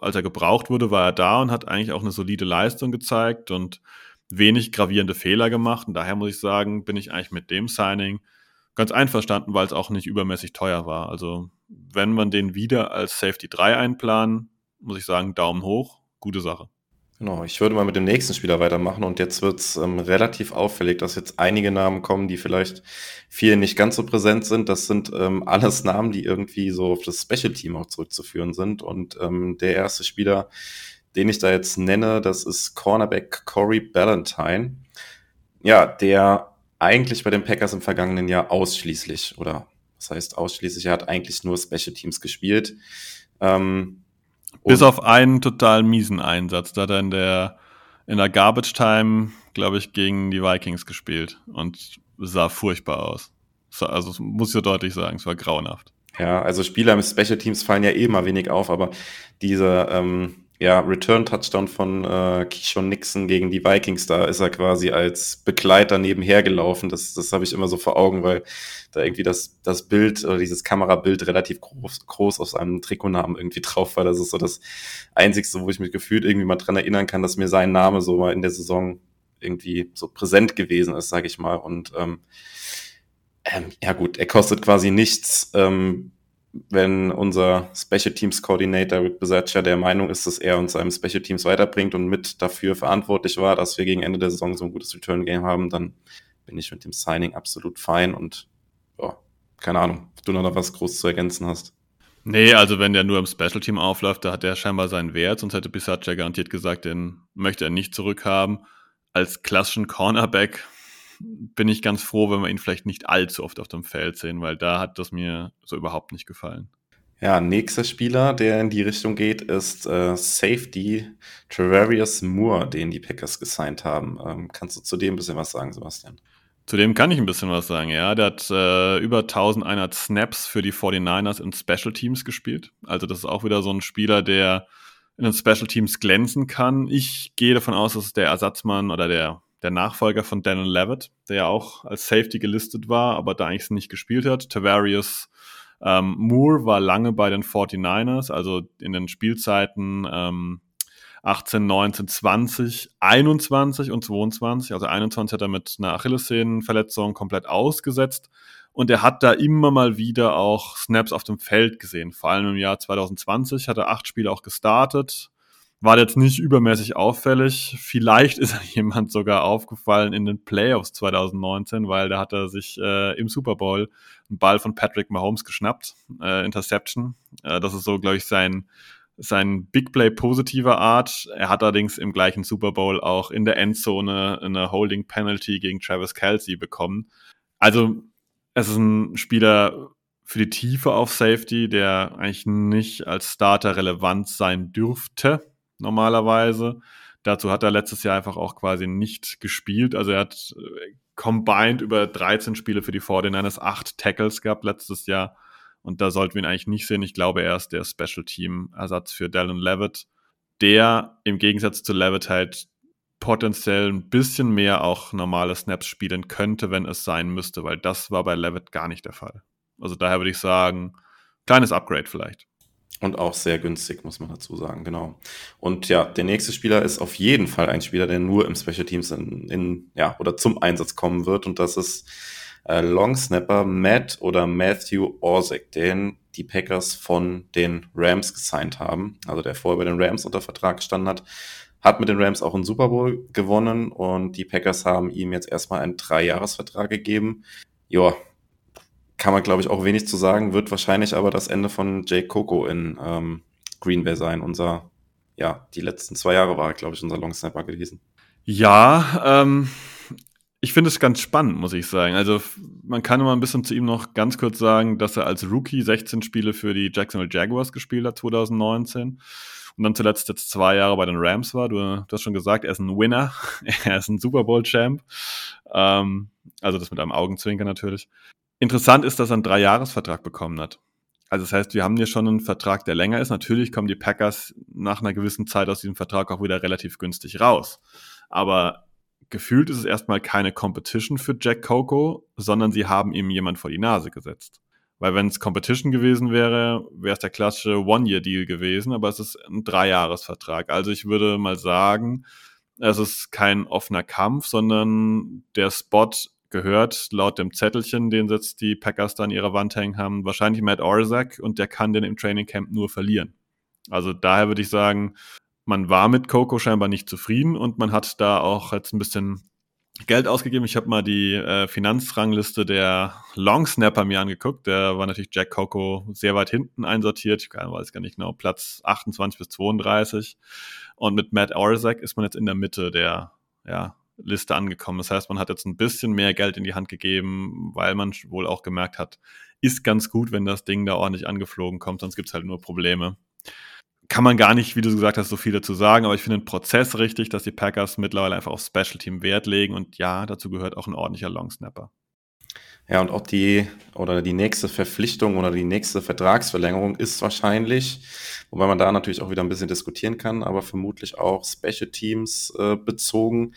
als er gebraucht wurde, war er da und hat eigentlich auch eine solide Leistung gezeigt und wenig gravierende Fehler gemacht. Und daher muss ich sagen, bin ich eigentlich mit dem Signing ganz einverstanden, weil es auch nicht übermäßig teuer war. Also wenn man den wieder als Safety 3 einplanen, muss ich sagen, Daumen hoch, gute Sache. Genau, ich würde mal mit dem nächsten Spieler weitermachen und jetzt wird es ähm, relativ auffällig, dass jetzt einige Namen kommen, die vielleicht vielen nicht ganz so präsent sind. Das sind ähm, alles Namen, die irgendwie so auf das Special Team auch zurückzuführen sind. Und ähm, der erste Spieler, den ich da jetzt nenne, das ist Cornerback Corey Ballantyne. Ja, der eigentlich bei den Packers im vergangenen Jahr ausschließlich, oder das heißt ausschließlich, er hat eigentlich nur Special Teams gespielt. Ähm, Bis auf einen total miesen Einsatz. Da hat er in der, in der Garbage Time, glaube ich, gegen die Vikings gespielt und sah furchtbar aus. Also muss ich so deutlich sagen, es war grauenhaft. Ja, also Spieler mit Special Teams fallen ja eh mal wenig auf, aber diese, ähm, ja, Return-Touchdown von äh, Keyshawn Nixon gegen die Vikings, da ist er quasi als Begleiter nebenher gelaufen. Das, das habe ich immer so vor Augen, weil da irgendwie das, das Bild oder dieses Kamerabild relativ groß, groß auf seinem Trikotnamen irgendwie drauf war. Das ist so das Einzigste, wo ich mich gefühlt irgendwie mal dran erinnern kann, dass mir sein Name so mal in der Saison irgendwie so präsent gewesen ist, sage ich mal. Und ähm, ähm, ja gut, er kostet quasi nichts. Ähm, wenn unser Special Teams Coordinator Rick Besatcher der Meinung ist, dass er uns seinem Special Teams weiterbringt und mit dafür verantwortlich war, dass wir gegen Ende der Saison so ein gutes Return Game haben, dann bin ich mit dem Signing absolut fein und ja, keine Ahnung, ob du noch was groß zu ergänzen hast. Nee, also wenn der nur im Special Team aufläuft, da hat er scheinbar seinen Wert, sonst hätte Bisaccia garantiert gesagt, den möchte er nicht zurückhaben. Als klassischen Cornerback bin ich ganz froh, wenn wir ihn vielleicht nicht allzu oft auf dem Feld sehen, weil da hat das mir so überhaupt nicht gefallen. Ja, nächster Spieler, der in die Richtung geht, ist äh, Safety Travarius Moore, den die Packers gesigned haben. Ähm, kannst du zu dem ein bisschen was sagen, Sebastian? Zu dem kann ich ein bisschen was sagen, ja. Der hat äh, über 1100 Snaps für die 49ers in Special Teams gespielt. Also das ist auch wieder so ein Spieler, der in den Special Teams glänzen kann. Ich gehe davon aus, dass der Ersatzmann oder der der Nachfolger von Daniel Levitt, der ja auch als Safety gelistet war, aber da eigentlich nicht gespielt hat. Tavarius ähm, Moore war lange bei den 49ers, also in den Spielzeiten ähm, 18, 19, 20, 21 und 22. Also 21 hat er mit einer Achillessehnenverletzung komplett ausgesetzt. Und er hat da immer mal wieder auch Snaps auf dem Feld gesehen. Vor allem im Jahr 2020 hat er acht Spiele auch gestartet, war jetzt nicht übermäßig auffällig. Vielleicht ist jemand sogar aufgefallen in den Playoffs 2019, weil da hat er sich äh, im Super Bowl einen Ball von Patrick Mahomes geschnappt, äh, Interception. Äh, das ist so, glaube ich, sein, sein Big Play positiver Art. Er hat allerdings im gleichen Super Bowl auch in der Endzone eine Holding Penalty gegen Travis Kelsey bekommen. Also es ist ein Spieler für die Tiefe auf Safety, der eigentlich nicht als Starter relevant sein dürfte normalerweise. Dazu hat er letztes Jahr einfach auch quasi nicht gespielt. Also er hat äh, combined über 13 Spiele für die 49ers, 8 Tackles gehabt letztes Jahr. Und da sollten wir ihn eigentlich nicht sehen. Ich glaube, er ist der Special Team Ersatz für Dallin Levitt, der im Gegensatz zu Levitt halt potenziell ein bisschen mehr auch normale Snaps spielen könnte, wenn es sein müsste, weil das war bei Levitt gar nicht der Fall. Also daher würde ich sagen, kleines Upgrade vielleicht. Und auch sehr günstig, muss man dazu sagen, genau. Und ja, der nächste Spieler ist auf jeden Fall ein Spieler, der nur im Special Teams in, in ja, oder zum Einsatz kommen wird. Und das ist äh, Long Snapper Matt oder Matthew Orzek, den die Packers von den Rams gesigned haben. Also der vorher bei den Rams unter Vertrag gestanden hat. Hat mit den Rams auch einen Super Bowl gewonnen und die Packers haben ihm jetzt erstmal einen Dreijahresvertrag gegeben. Ja, kann man, glaube ich, auch wenig zu sagen, wird wahrscheinlich aber das Ende von Jake Coco in ähm, Green Bay sein. Unser, ja, die letzten zwei Jahre war, glaube ich, unser Long Snapper gewesen. Ja, ähm, ich finde es ganz spannend, muss ich sagen. Also man kann immer ein bisschen zu ihm noch ganz kurz sagen, dass er als Rookie 16 Spiele für die Jacksonville Jaguars gespielt hat 2019 und dann zuletzt jetzt zwei Jahre bei den Rams war. Du, hast schon gesagt, er ist ein Winner, er ist ein Super Bowl Champ. Ähm, also das mit einem Augenzwinker natürlich. Interessant ist, dass er einen Dreijahresvertrag bekommen hat. Also das heißt, wir haben hier schon einen Vertrag, der länger ist. Natürlich kommen die Packers nach einer gewissen Zeit aus diesem Vertrag auch wieder relativ günstig raus. Aber gefühlt ist es erstmal keine Competition für Jack Coco, sondern sie haben ihm jemand vor die Nase gesetzt. Weil wenn es Competition gewesen wäre, wäre es der klassische One-Year-Deal gewesen, aber es ist ein Dreijahresvertrag. Also ich würde mal sagen, es ist kein offener Kampf, sondern der Spot gehört, laut dem Zettelchen, den jetzt die Packers da an ihrer Wand hängen haben, wahrscheinlich Matt Orzak und der kann den im Training Camp nur verlieren. Also daher würde ich sagen, man war mit Coco scheinbar nicht zufrieden und man hat da auch jetzt ein bisschen Geld ausgegeben. Ich habe mal die äh, Finanzrangliste der Long Snapper mir angeguckt. Der war natürlich Jack Coco sehr weit hinten einsortiert. Ich weiß gar nicht genau, Platz 28 bis 32. Und mit Matt Orzak ist man jetzt in der Mitte der ja, Liste angekommen. Das heißt, man hat jetzt ein bisschen mehr Geld in die Hand gegeben, weil man wohl auch gemerkt hat, ist ganz gut, wenn das Ding da ordentlich angeflogen kommt, sonst gibt es halt nur Probleme. Kann man gar nicht, wie du gesagt hast, so viel dazu sagen, aber ich finde den Prozess richtig, dass die Packers mittlerweile einfach auf Special Team Wert legen und ja, dazu gehört auch ein ordentlicher Long Snapper. Ja, und auch die oder die nächste Verpflichtung oder die nächste Vertragsverlängerung ist wahrscheinlich, wobei man da natürlich auch wieder ein bisschen diskutieren kann, aber vermutlich auch Special Teams äh, bezogen,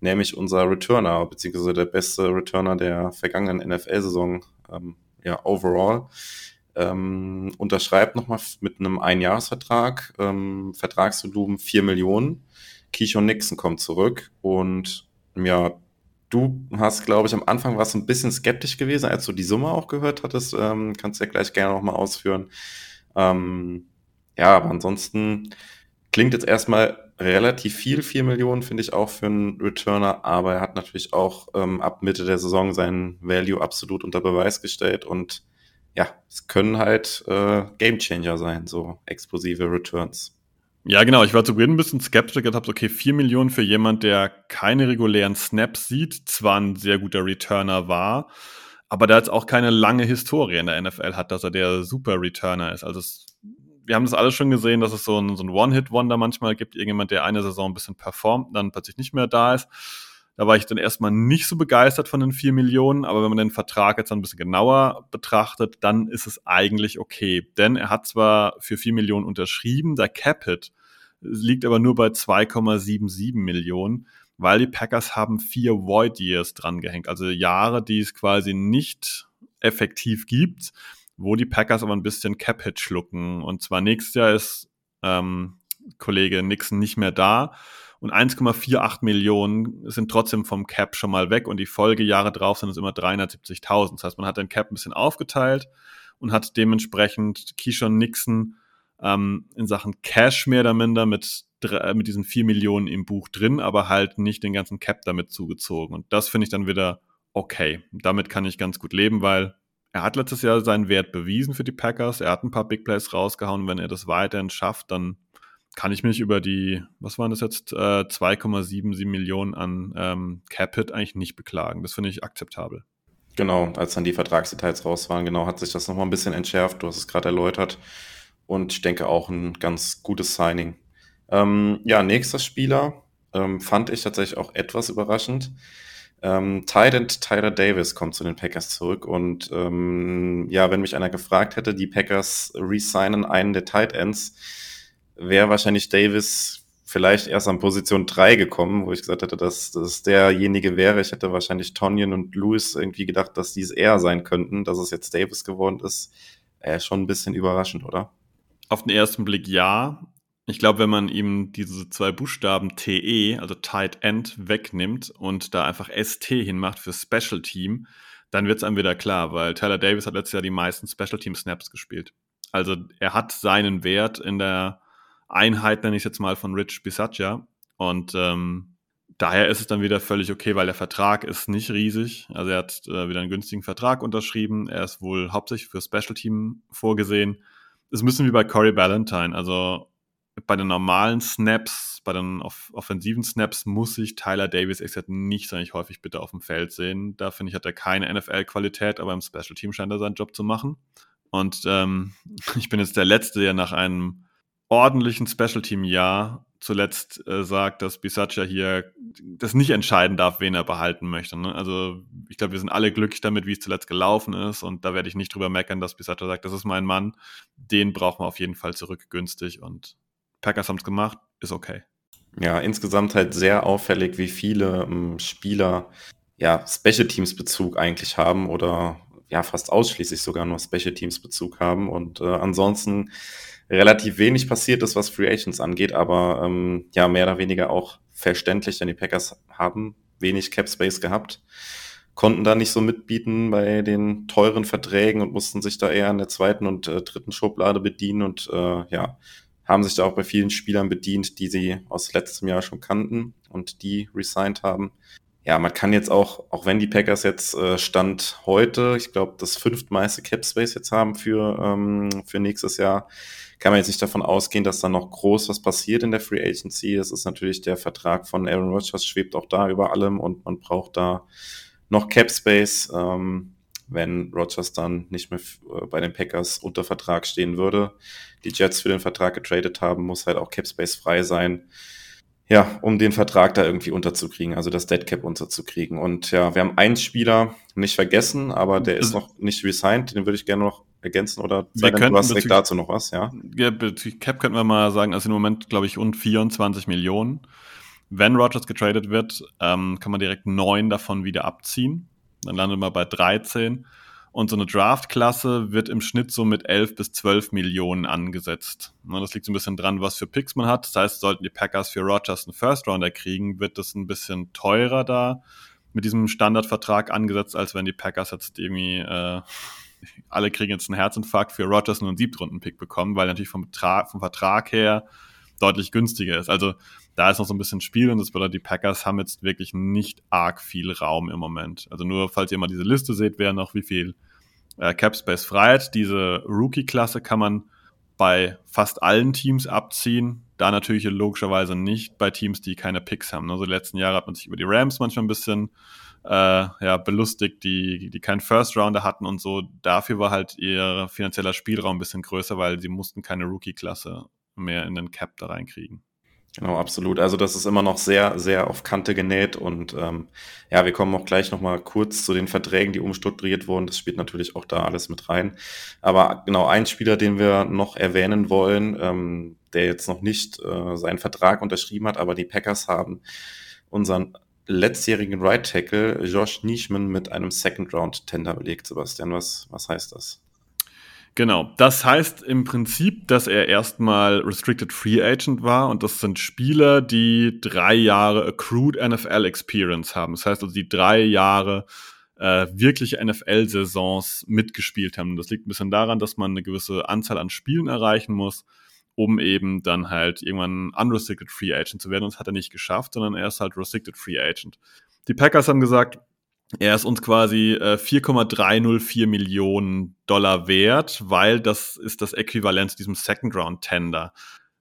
nämlich unser Returner, beziehungsweise der beste Returner der vergangenen NFL-Saison, ähm, ja, overall. Ähm, unterschreibt nochmal mit einem Einjahresvertrag, ähm, Vertragsvolumen 4 Millionen. Keyshawn Nixon kommt zurück und ja, Du hast, glaube ich, am Anfang warst ein bisschen skeptisch gewesen, als du die Summe auch gehört hattest. Ähm, kannst du ja gleich gerne nochmal ausführen. Ähm, ja, aber ansonsten klingt jetzt erstmal relativ viel, 4 Millionen finde ich auch für einen Returner, aber er hat natürlich auch ähm, ab Mitte der Saison seinen Value absolut unter Beweis gestellt und ja, es können halt äh, Gamechanger sein, so explosive Returns. Ja, genau. Ich war zu Beginn ein bisschen skeptisch und habe okay, 4 Millionen für jemand, der keine regulären Snaps sieht, zwar ein sehr guter Returner war, aber der jetzt auch keine lange Historie in der NFL hat, dass er der super Returner ist. Also es, wir haben das alles schon gesehen, dass es so ein, so ein One-Hit-Wonder manchmal gibt, irgendjemand, der eine Saison ein bisschen performt, dann plötzlich nicht mehr da ist. Da war ich dann erstmal nicht so begeistert von den 4 Millionen, aber wenn man den Vertrag jetzt ein bisschen genauer betrachtet, dann ist es eigentlich okay. Denn er hat zwar für 4 Millionen unterschrieben, der Cap-Hit liegt aber nur bei 2,77 Millionen, weil die Packers haben vier Void Years dran gehängt, also Jahre, die es quasi nicht effektiv gibt, wo die Packers aber ein bisschen Cap-Hit schlucken. Und zwar nächstes Jahr ist ähm, Kollege Nixon nicht mehr da und 1,48 Millionen sind trotzdem vom Cap schon mal weg und die Folgejahre drauf sind es immer 370.000. Das heißt, man hat den Cap ein bisschen aufgeteilt und hat dementsprechend Keyshawn Nixon ähm, in Sachen Cash mehr oder minder mit, mit diesen 4 Millionen im Buch drin, aber halt nicht den ganzen Cap damit zugezogen. Und das finde ich dann wieder okay. Damit kann ich ganz gut leben, weil er hat letztes Jahr seinen Wert bewiesen für die Packers. Er hat ein paar Big Plays rausgehauen. Wenn er das weiterhin schafft, dann kann ich mich über die, was waren das jetzt, äh, 2,77 Millionen an ähm, Capit eigentlich nicht beklagen. Das finde ich akzeptabel. Genau, als dann die Vertragsdetails raus waren, genau, hat sich das nochmal ein bisschen entschärft. Du hast es gerade erläutert. Und ich denke auch ein ganz gutes Signing. Ähm, ja, nächster Spieler ähm, fand ich tatsächlich auch etwas überraschend. Ähm, Titan Tyler Davis kommt zu den Packers zurück und ähm, ja, wenn mich einer gefragt hätte, die Packers resignen einen der Tight Ends, wäre wahrscheinlich Davis vielleicht erst an Position 3 gekommen, wo ich gesagt hätte, dass das derjenige wäre. Ich hätte wahrscheinlich Tonyan und Lewis irgendwie gedacht, dass dies er sein könnten, dass es jetzt Davis geworden ist. Äh, schon ein bisschen überraschend, oder? Auf den ersten Blick ja. Ich glaube, wenn man ihm diese zwei Buchstaben TE, also Tight End, wegnimmt und da einfach ST hinmacht für Special Team, dann wird es einem wieder klar, weil Tyler Davis hat letztes Jahr die meisten Special Team Snaps gespielt. Also er hat seinen Wert in der Einheit, nenne ich jetzt mal, von Rich Bisaccia. Und ähm, daher ist es dann wieder völlig okay, weil der Vertrag ist nicht riesig. Also er hat äh, wieder einen günstigen Vertrag unterschrieben. Er ist wohl hauptsächlich für Special Team vorgesehen. Es müssen wie bei Corey Ballantyne. Also bei den normalen Snaps, bei den off offensiven Snaps muss ich Tyler Davis exakt nicht sonderlich häufig bitte auf dem Feld sehen. Da finde ich, hat er keine NFL-Qualität, aber im Special Team scheint er seinen Job zu machen. Und ähm, ich bin jetzt der Letzte, der nach einem ordentlichen Special Team Jahr zuletzt äh, sagt, dass Bisaccia hier das nicht entscheiden darf, wen er behalten möchte. Ne? Also ich glaube, wir sind alle glücklich damit, wie es zuletzt gelaufen ist und da werde ich nicht drüber meckern, dass Bisaccia sagt, das ist mein Mann, den brauchen wir auf jeden Fall zurück günstig und Packers haben es gemacht, ist okay. Ja, insgesamt halt sehr auffällig, wie viele ähm, Spieler ja Special Teams Bezug eigentlich haben oder ja fast ausschließlich sogar nur Special Teams Bezug haben und äh, ansonsten relativ wenig passiert ist, was Free Agents angeht, aber ähm, ja, mehr oder weniger auch verständlich, denn die Packers haben wenig Cap Space gehabt, konnten da nicht so mitbieten bei den teuren Verträgen und mussten sich da eher in der zweiten und äh, dritten Schublade bedienen und äh, ja, haben sich da auch bei vielen Spielern bedient, die sie aus letztem Jahr schon kannten und die resigned haben. Ja, man kann jetzt auch, auch wenn die Packers jetzt äh, Stand heute, ich glaube, das fünftmeiste Cap Space jetzt haben für, ähm, für nächstes Jahr, kann man jetzt nicht davon ausgehen, dass da noch groß was passiert in der Free Agency. Das ist natürlich der Vertrag von Aaron Rodgers schwebt auch da über allem und man braucht da noch Cap Space, ähm, wenn Rodgers dann nicht mehr äh, bei den Packers unter Vertrag stehen würde. Die Jets für den Vertrag getradet haben, muss halt auch Cap Space frei sein. ja, um den Vertrag da irgendwie unterzukriegen, also das Deadcap unterzuzukriegen. Und ja, wir haben einen Spieler nicht vergessen, aber der ist noch nicht resigned, den würde ich gerne noch ergänzen oder wir du hast direkt dazu noch was, ja? Ja, bezüglich Cap könnten wir mal sagen, also im Moment glaube ich rund 24 Millionen. Wenn Rogers getradet wird, ähm, kann man direkt neun davon wieder abziehen. Dann landet man bei 13. Und so eine Draft-Klasse wird im Schnitt so mit 11 bis 12 Millionen angesetzt. Das liegt so ein bisschen dran, was für Picks man hat. Das heißt, sollten die Packers für Rogers einen First-Rounder kriegen, wird das ein bisschen teurer da mit diesem Standardvertrag angesetzt, als wenn die Packers jetzt irgendwie äh, alle kriegen jetzt einen Herzinfarkt für Rogers nur einen Siebtrunden-Pick bekommen, weil natürlich vom, vom Vertrag her deutlich günstiger ist. Also da ist noch so ein bisschen Spiel und das bedeutet, die Packers haben jetzt wirklich nicht arg viel Raum im Moment. Also nur, falls ihr mal diese Liste seht, wer noch wie viel äh, Cap Space frei hat. Diese Rookie-Klasse kann man bei fast allen Teams abziehen. Da natürlich logischerweise nicht bei Teams, die keine Picks haben. Also die letzten Jahre hat man sich über die Rams manchmal ein bisschen äh, ja, belustigt, die, die keinen First Rounder hatten und so. Dafür war halt ihr finanzieller Spielraum ein bisschen größer, weil sie mussten keine Rookie-Klasse mehr in den Cap da reinkriegen. Genau, absolut. Also das ist immer noch sehr, sehr auf Kante genäht und ähm, ja, wir kommen auch gleich nochmal kurz zu den Verträgen, die umstrukturiert wurden. Das spielt natürlich auch da alles mit rein. Aber genau ein Spieler, den wir noch erwähnen wollen, ähm, der jetzt noch nicht äh, seinen Vertrag unterschrieben hat, aber die Packers haben unseren letztjährigen Right Tackle Josh Nischman mit einem Second Round Tender belegt. Sebastian, was, was heißt das? Genau. Das heißt im Prinzip, dass er erstmal Restricted Free Agent war und das sind Spieler, die drei Jahre Accrued NFL Experience haben. Das heißt also, die drei Jahre äh, wirkliche NFL-Saisons mitgespielt haben. Das liegt ein bisschen daran, dass man eine gewisse Anzahl an Spielen erreichen muss, um eben dann halt irgendwann Unrestricted Free Agent zu werden. Und das hat er nicht geschafft, sondern er ist halt Restricted Free Agent. Die Packers haben gesagt, er ist uns quasi äh, 4,304 Millionen Dollar wert, weil das ist das Äquivalent zu diesem Second Round Tender.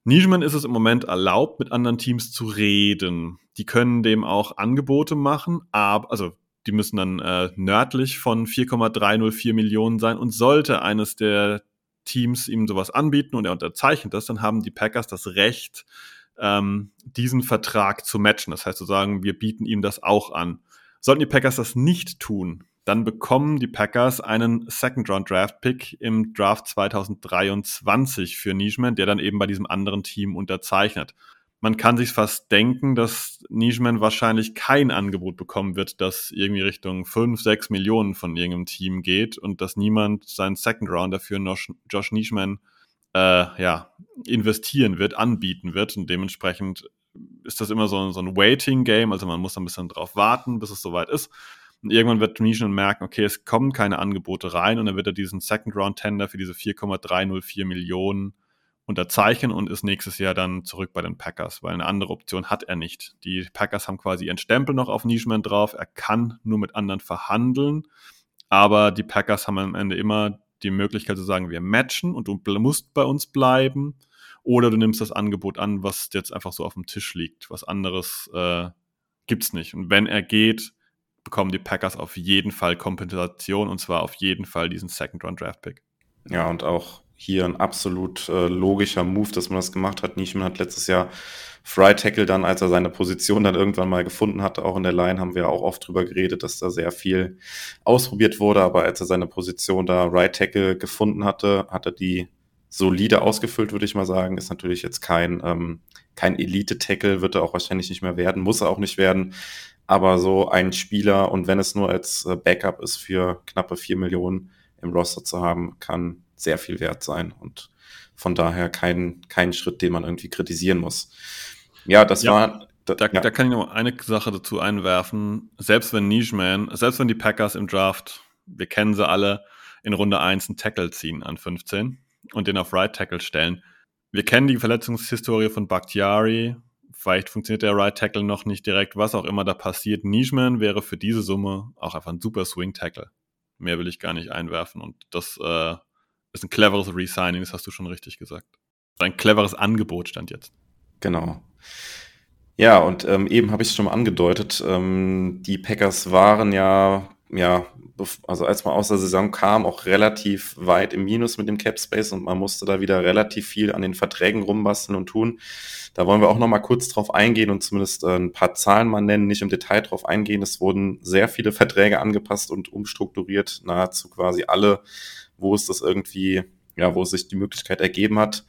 Nijman ist es im Moment erlaubt, mit anderen Teams zu reden. Die können dem auch Angebote machen, aber, also die müssen dann äh, nördlich von 4,304 Millionen sein und sollte eines der Teams ihm sowas anbieten und er unterzeichnet das, dann haben die Packers das Recht, ähm, diesen Vertrag zu matchen. Das heißt zu sagen, wir bieten ihm das auch an. Sollten die Packers das nicht tun, dann bekommen die Packers einen Second-Round-Draft-Pick im Draft 2023 für Nijman, der dann eben bei diesem anderen Team unterzeichnet. Man kann sich fast denken, dass Nijman wahrscheinlich kein Angebot bekommen wird, das irgendwie Richtung 5, 6 Millionen von irgendeinem Team geht und dass niemand seinen Second Round dafür Josh Nijman äh, ja, investieren wird, anbieten wird und dementsprechend ist das immer so, so ein Waiting-Game, also man muss ein bisschen drauf warten, bis es soweit ist. Und irgendwann wird Nischen merken, okay, es kommen keine Angebote rein und dann wird er diesen Second-Round-Tender für diese 4,304 Millionen unterzeichnen und ist nächstes Jahr dann zurück bei den Packers, weil eine andere Option hat er nicht. Die Packers haben quasi ihren Stempel noch auf Nishman drauf. Er kann nur mit anderen verhandeln, aber die Packers haben am Ende immer die Möglichkeit zu sagen, wir matchen und du musst bei uns bleiben oder du nimmst das Angebot an, was jetzt einfach so auf dem Tisch liegt. Was anderes äh, gibt's nicht. Und wenn er geht, bekommen die Packers auf jeden Fall Kompensation und zwar auf jeden Fall diesen Second Round Draft Pick. Ja, und auch hier ein absolut äh, logischer Move, dass man das gemacht hat. Nischman hat letztes Jahr Fry Tackle dann, als er seine Position dann irgendwann mal gefunden hatte, auch in der Line haben wir auch oft drüber geredet, dass da sehr viel ausprobiert wurde, aber als er seine Position da Right Tackle gefunden hatte, hat er die solide ausgefüllt, würde ich mal sagen. Ist natürlich jetzt kein, ähm, kein Elite-Tackle, wird er auch wahrscheinlich nicht mehr werden, muss er auch nicht werden. Aber so ein Spieler, und wenn es nur als äh, Backup ist, für knappe vier Millionen im Roster zu haben, kann sehr viel wert sein. Und von daher kein, kein Schritt, den man irgendwie kritisieren muss. Ja, das ja, war. Da, da, ja. da, kann ich noch eine Sache dazu einwerfen. Selbst wenn Nijman, selbst wenn die Packers im Draft, wir kennen sie alle, in Runde 1 einen Tackle ziehen an 15, und den auf Right Tackle stellen. Wir kennen die Verletzungshistorie von Bakhtiari. Vielleicht funktioniert der Right Tackle noch nicht direkt, was auch immer da passiert. Nijman wäre für diese Summe auch einfach ein super Swing Tackle. Mehr will ich gar nicht einwerfen. Und das äh, ist ein cleveres Resigning, das hast du schon richtig gesagt. Ein cleveres Angebot stand jetzt. Genau. Ja, und ähm, eben habe ich es schon mal angedeutet, ähm, die Packers waren ja ja, also als man aus der Saison kam, auch relativ weit im Minus mit dem Cap Space und man musste da wieder relativ viel an den Verträgen rumbasteln und tun. Da wollen wir auch noch mal kurz drauf eingehen und zumindest äh, ein paar Zahlen mal nennen, nicht im Detail drauf eingehen. Es wurden sehr viele Verträge angepasst und umstrukturiert, nahezu quasi alle, wo es das irgendwie, ja, wo es sich die Möglichkeit ergeben hat.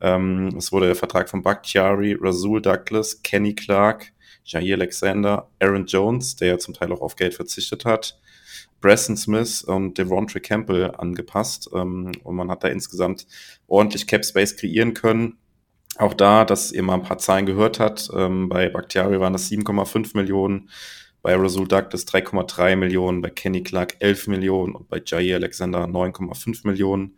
Ähm, es wurde der Vertrag von Bakhtiari, Rasul Douglas, Kenny Clark, Jair Alexander, Aaron Jones, der ja zum Teil auch auf Geld verzichtet hat, Preston Smith und Devontre Campbell angepasst. Ähm, und man hat da insgesamt ordentlich Cap Space kreieren können. Auch da, dass ihr mal ein paar Zahlen gehört hat, ähm, bei Bakhtiari waren das 7,5 Millionen, bei Rasul Douglas 3,3 Millionen, bei Kenny Clark 11 Millionen und bei Jair Alexander 9,5 Millionen.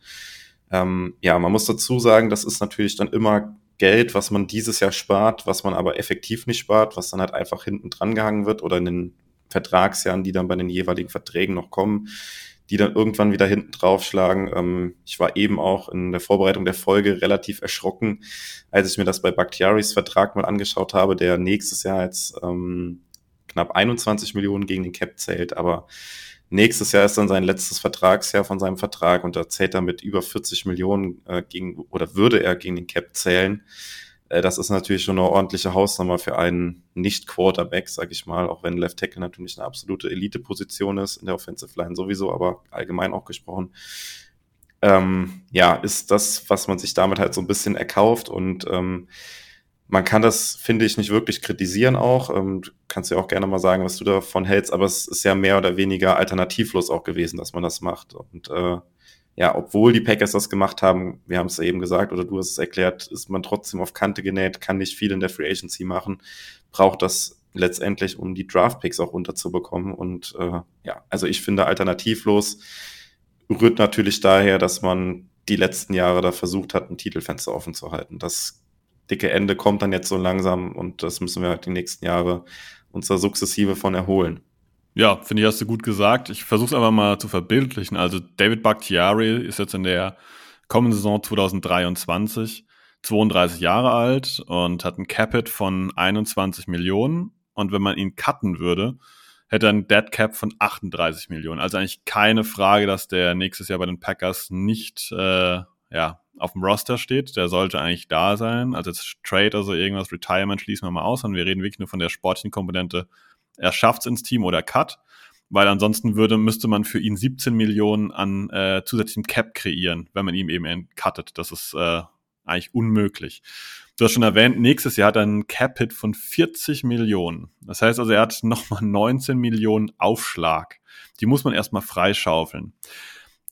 Ähm, ja, man muss dazu sagen, das ist natürlich dann immer Geld, was man dieses Jahr spart, was man aber effektiv nicht spart, was dann halt einfach hinten dran gehangen wird oder in den Vertragsjahren, die dann bei den jeweiligen Verträgen noch kommen, die dann irgendwann wieder hinten draufschlagen. Ähm, ich war eben auch in der Vorbereitung der Folge relativ erschrocken, als ich mir das bei Bakhtiaris Vertrag mal angeschaut habe, der nächstes Jahr jetzt ähm, knapp 21 Millionen gegen den Cap zählt, aber Nächstes Jahr ist dann sein letztes Vertragsjahr von seinem Vertrag und da zählt er mit über 40 Millionen äh, gegen oder würde er gegen den Cap zählen. Äh, das ist natürlich schon eine ordentliche Hausnummer für einen Nicht-Quarterback, sag ich mal, auch wenn Left Tackle natürlich eine absolute Elite-Position ist in der Offensive Line sowieso, aber allgemein auch gesprochen. Ähm, ja, ist das, was man sich damit halt so ein bisschen erkauft und ähm, man kann das, finde ich, nicht wirklich kritisieren auch. Ähm, du kannst ja auch gerne mal sagen, was du davon hältst, aber es ist ja mehr oder weniger alternativlos auch gewesen, dass man das macht. Und äh, ja, obwohl die Packers das gemacht haben, wir haben es eben gesagt oder du hast es erklärt, ist man trotzdem auf Kante genäht, kann nicht viel in der Free Agency machen, braucht das letztendlich, um die Draft Picks auch unterzubekommen. Und äh, ja, also ich finde alternativlos rührt natürlich daher, dass man die letzten Jahre da versucht hat, ein Titelfenster offen zu halten. Das dicke Ende kommt dann jetzt so langsam und das müssen wir halt die nächsten Jahre uns da sukzessive von erholen. Ja, finde ich, hast du gut gesagt. Ich versuche es aber mal zu verbildlichen. Also David Bakhtiari ist jetzt in der kommenden Saison 2023 32 Jahre alt und hat ein Capit von 21 Millionen. Und wenn man ihn cutten würde, hätte er ein Dead Cap von 38 Millionen. Also eigentlich keine Frage, dass der nächstes Jahr bei den Packers nicht äh, ja, auf dem Roster steht, der sollte eigentlich da sein. Also jetzt Trade, also irgendwas Retirement schließen wir mal aus und wir reden wirklich nur von der sportlichen Komponente. Er schafft es ins Team oder Cut, weil ansonsten würde, müsste man für ihn 17 Millionen an äh, zusätzlichem Cap kreieren, wenn man ihm eben cuttet. Das ist äh, eigentlich unmöglich. Du hast schon erwähnt, nächstes Jahr hat er einen Cap-Hit von 40 Millionen. Das heißt also, er hat nochmal 19 Millionen Aufschlag. Die muss man erstmal freischaufeln.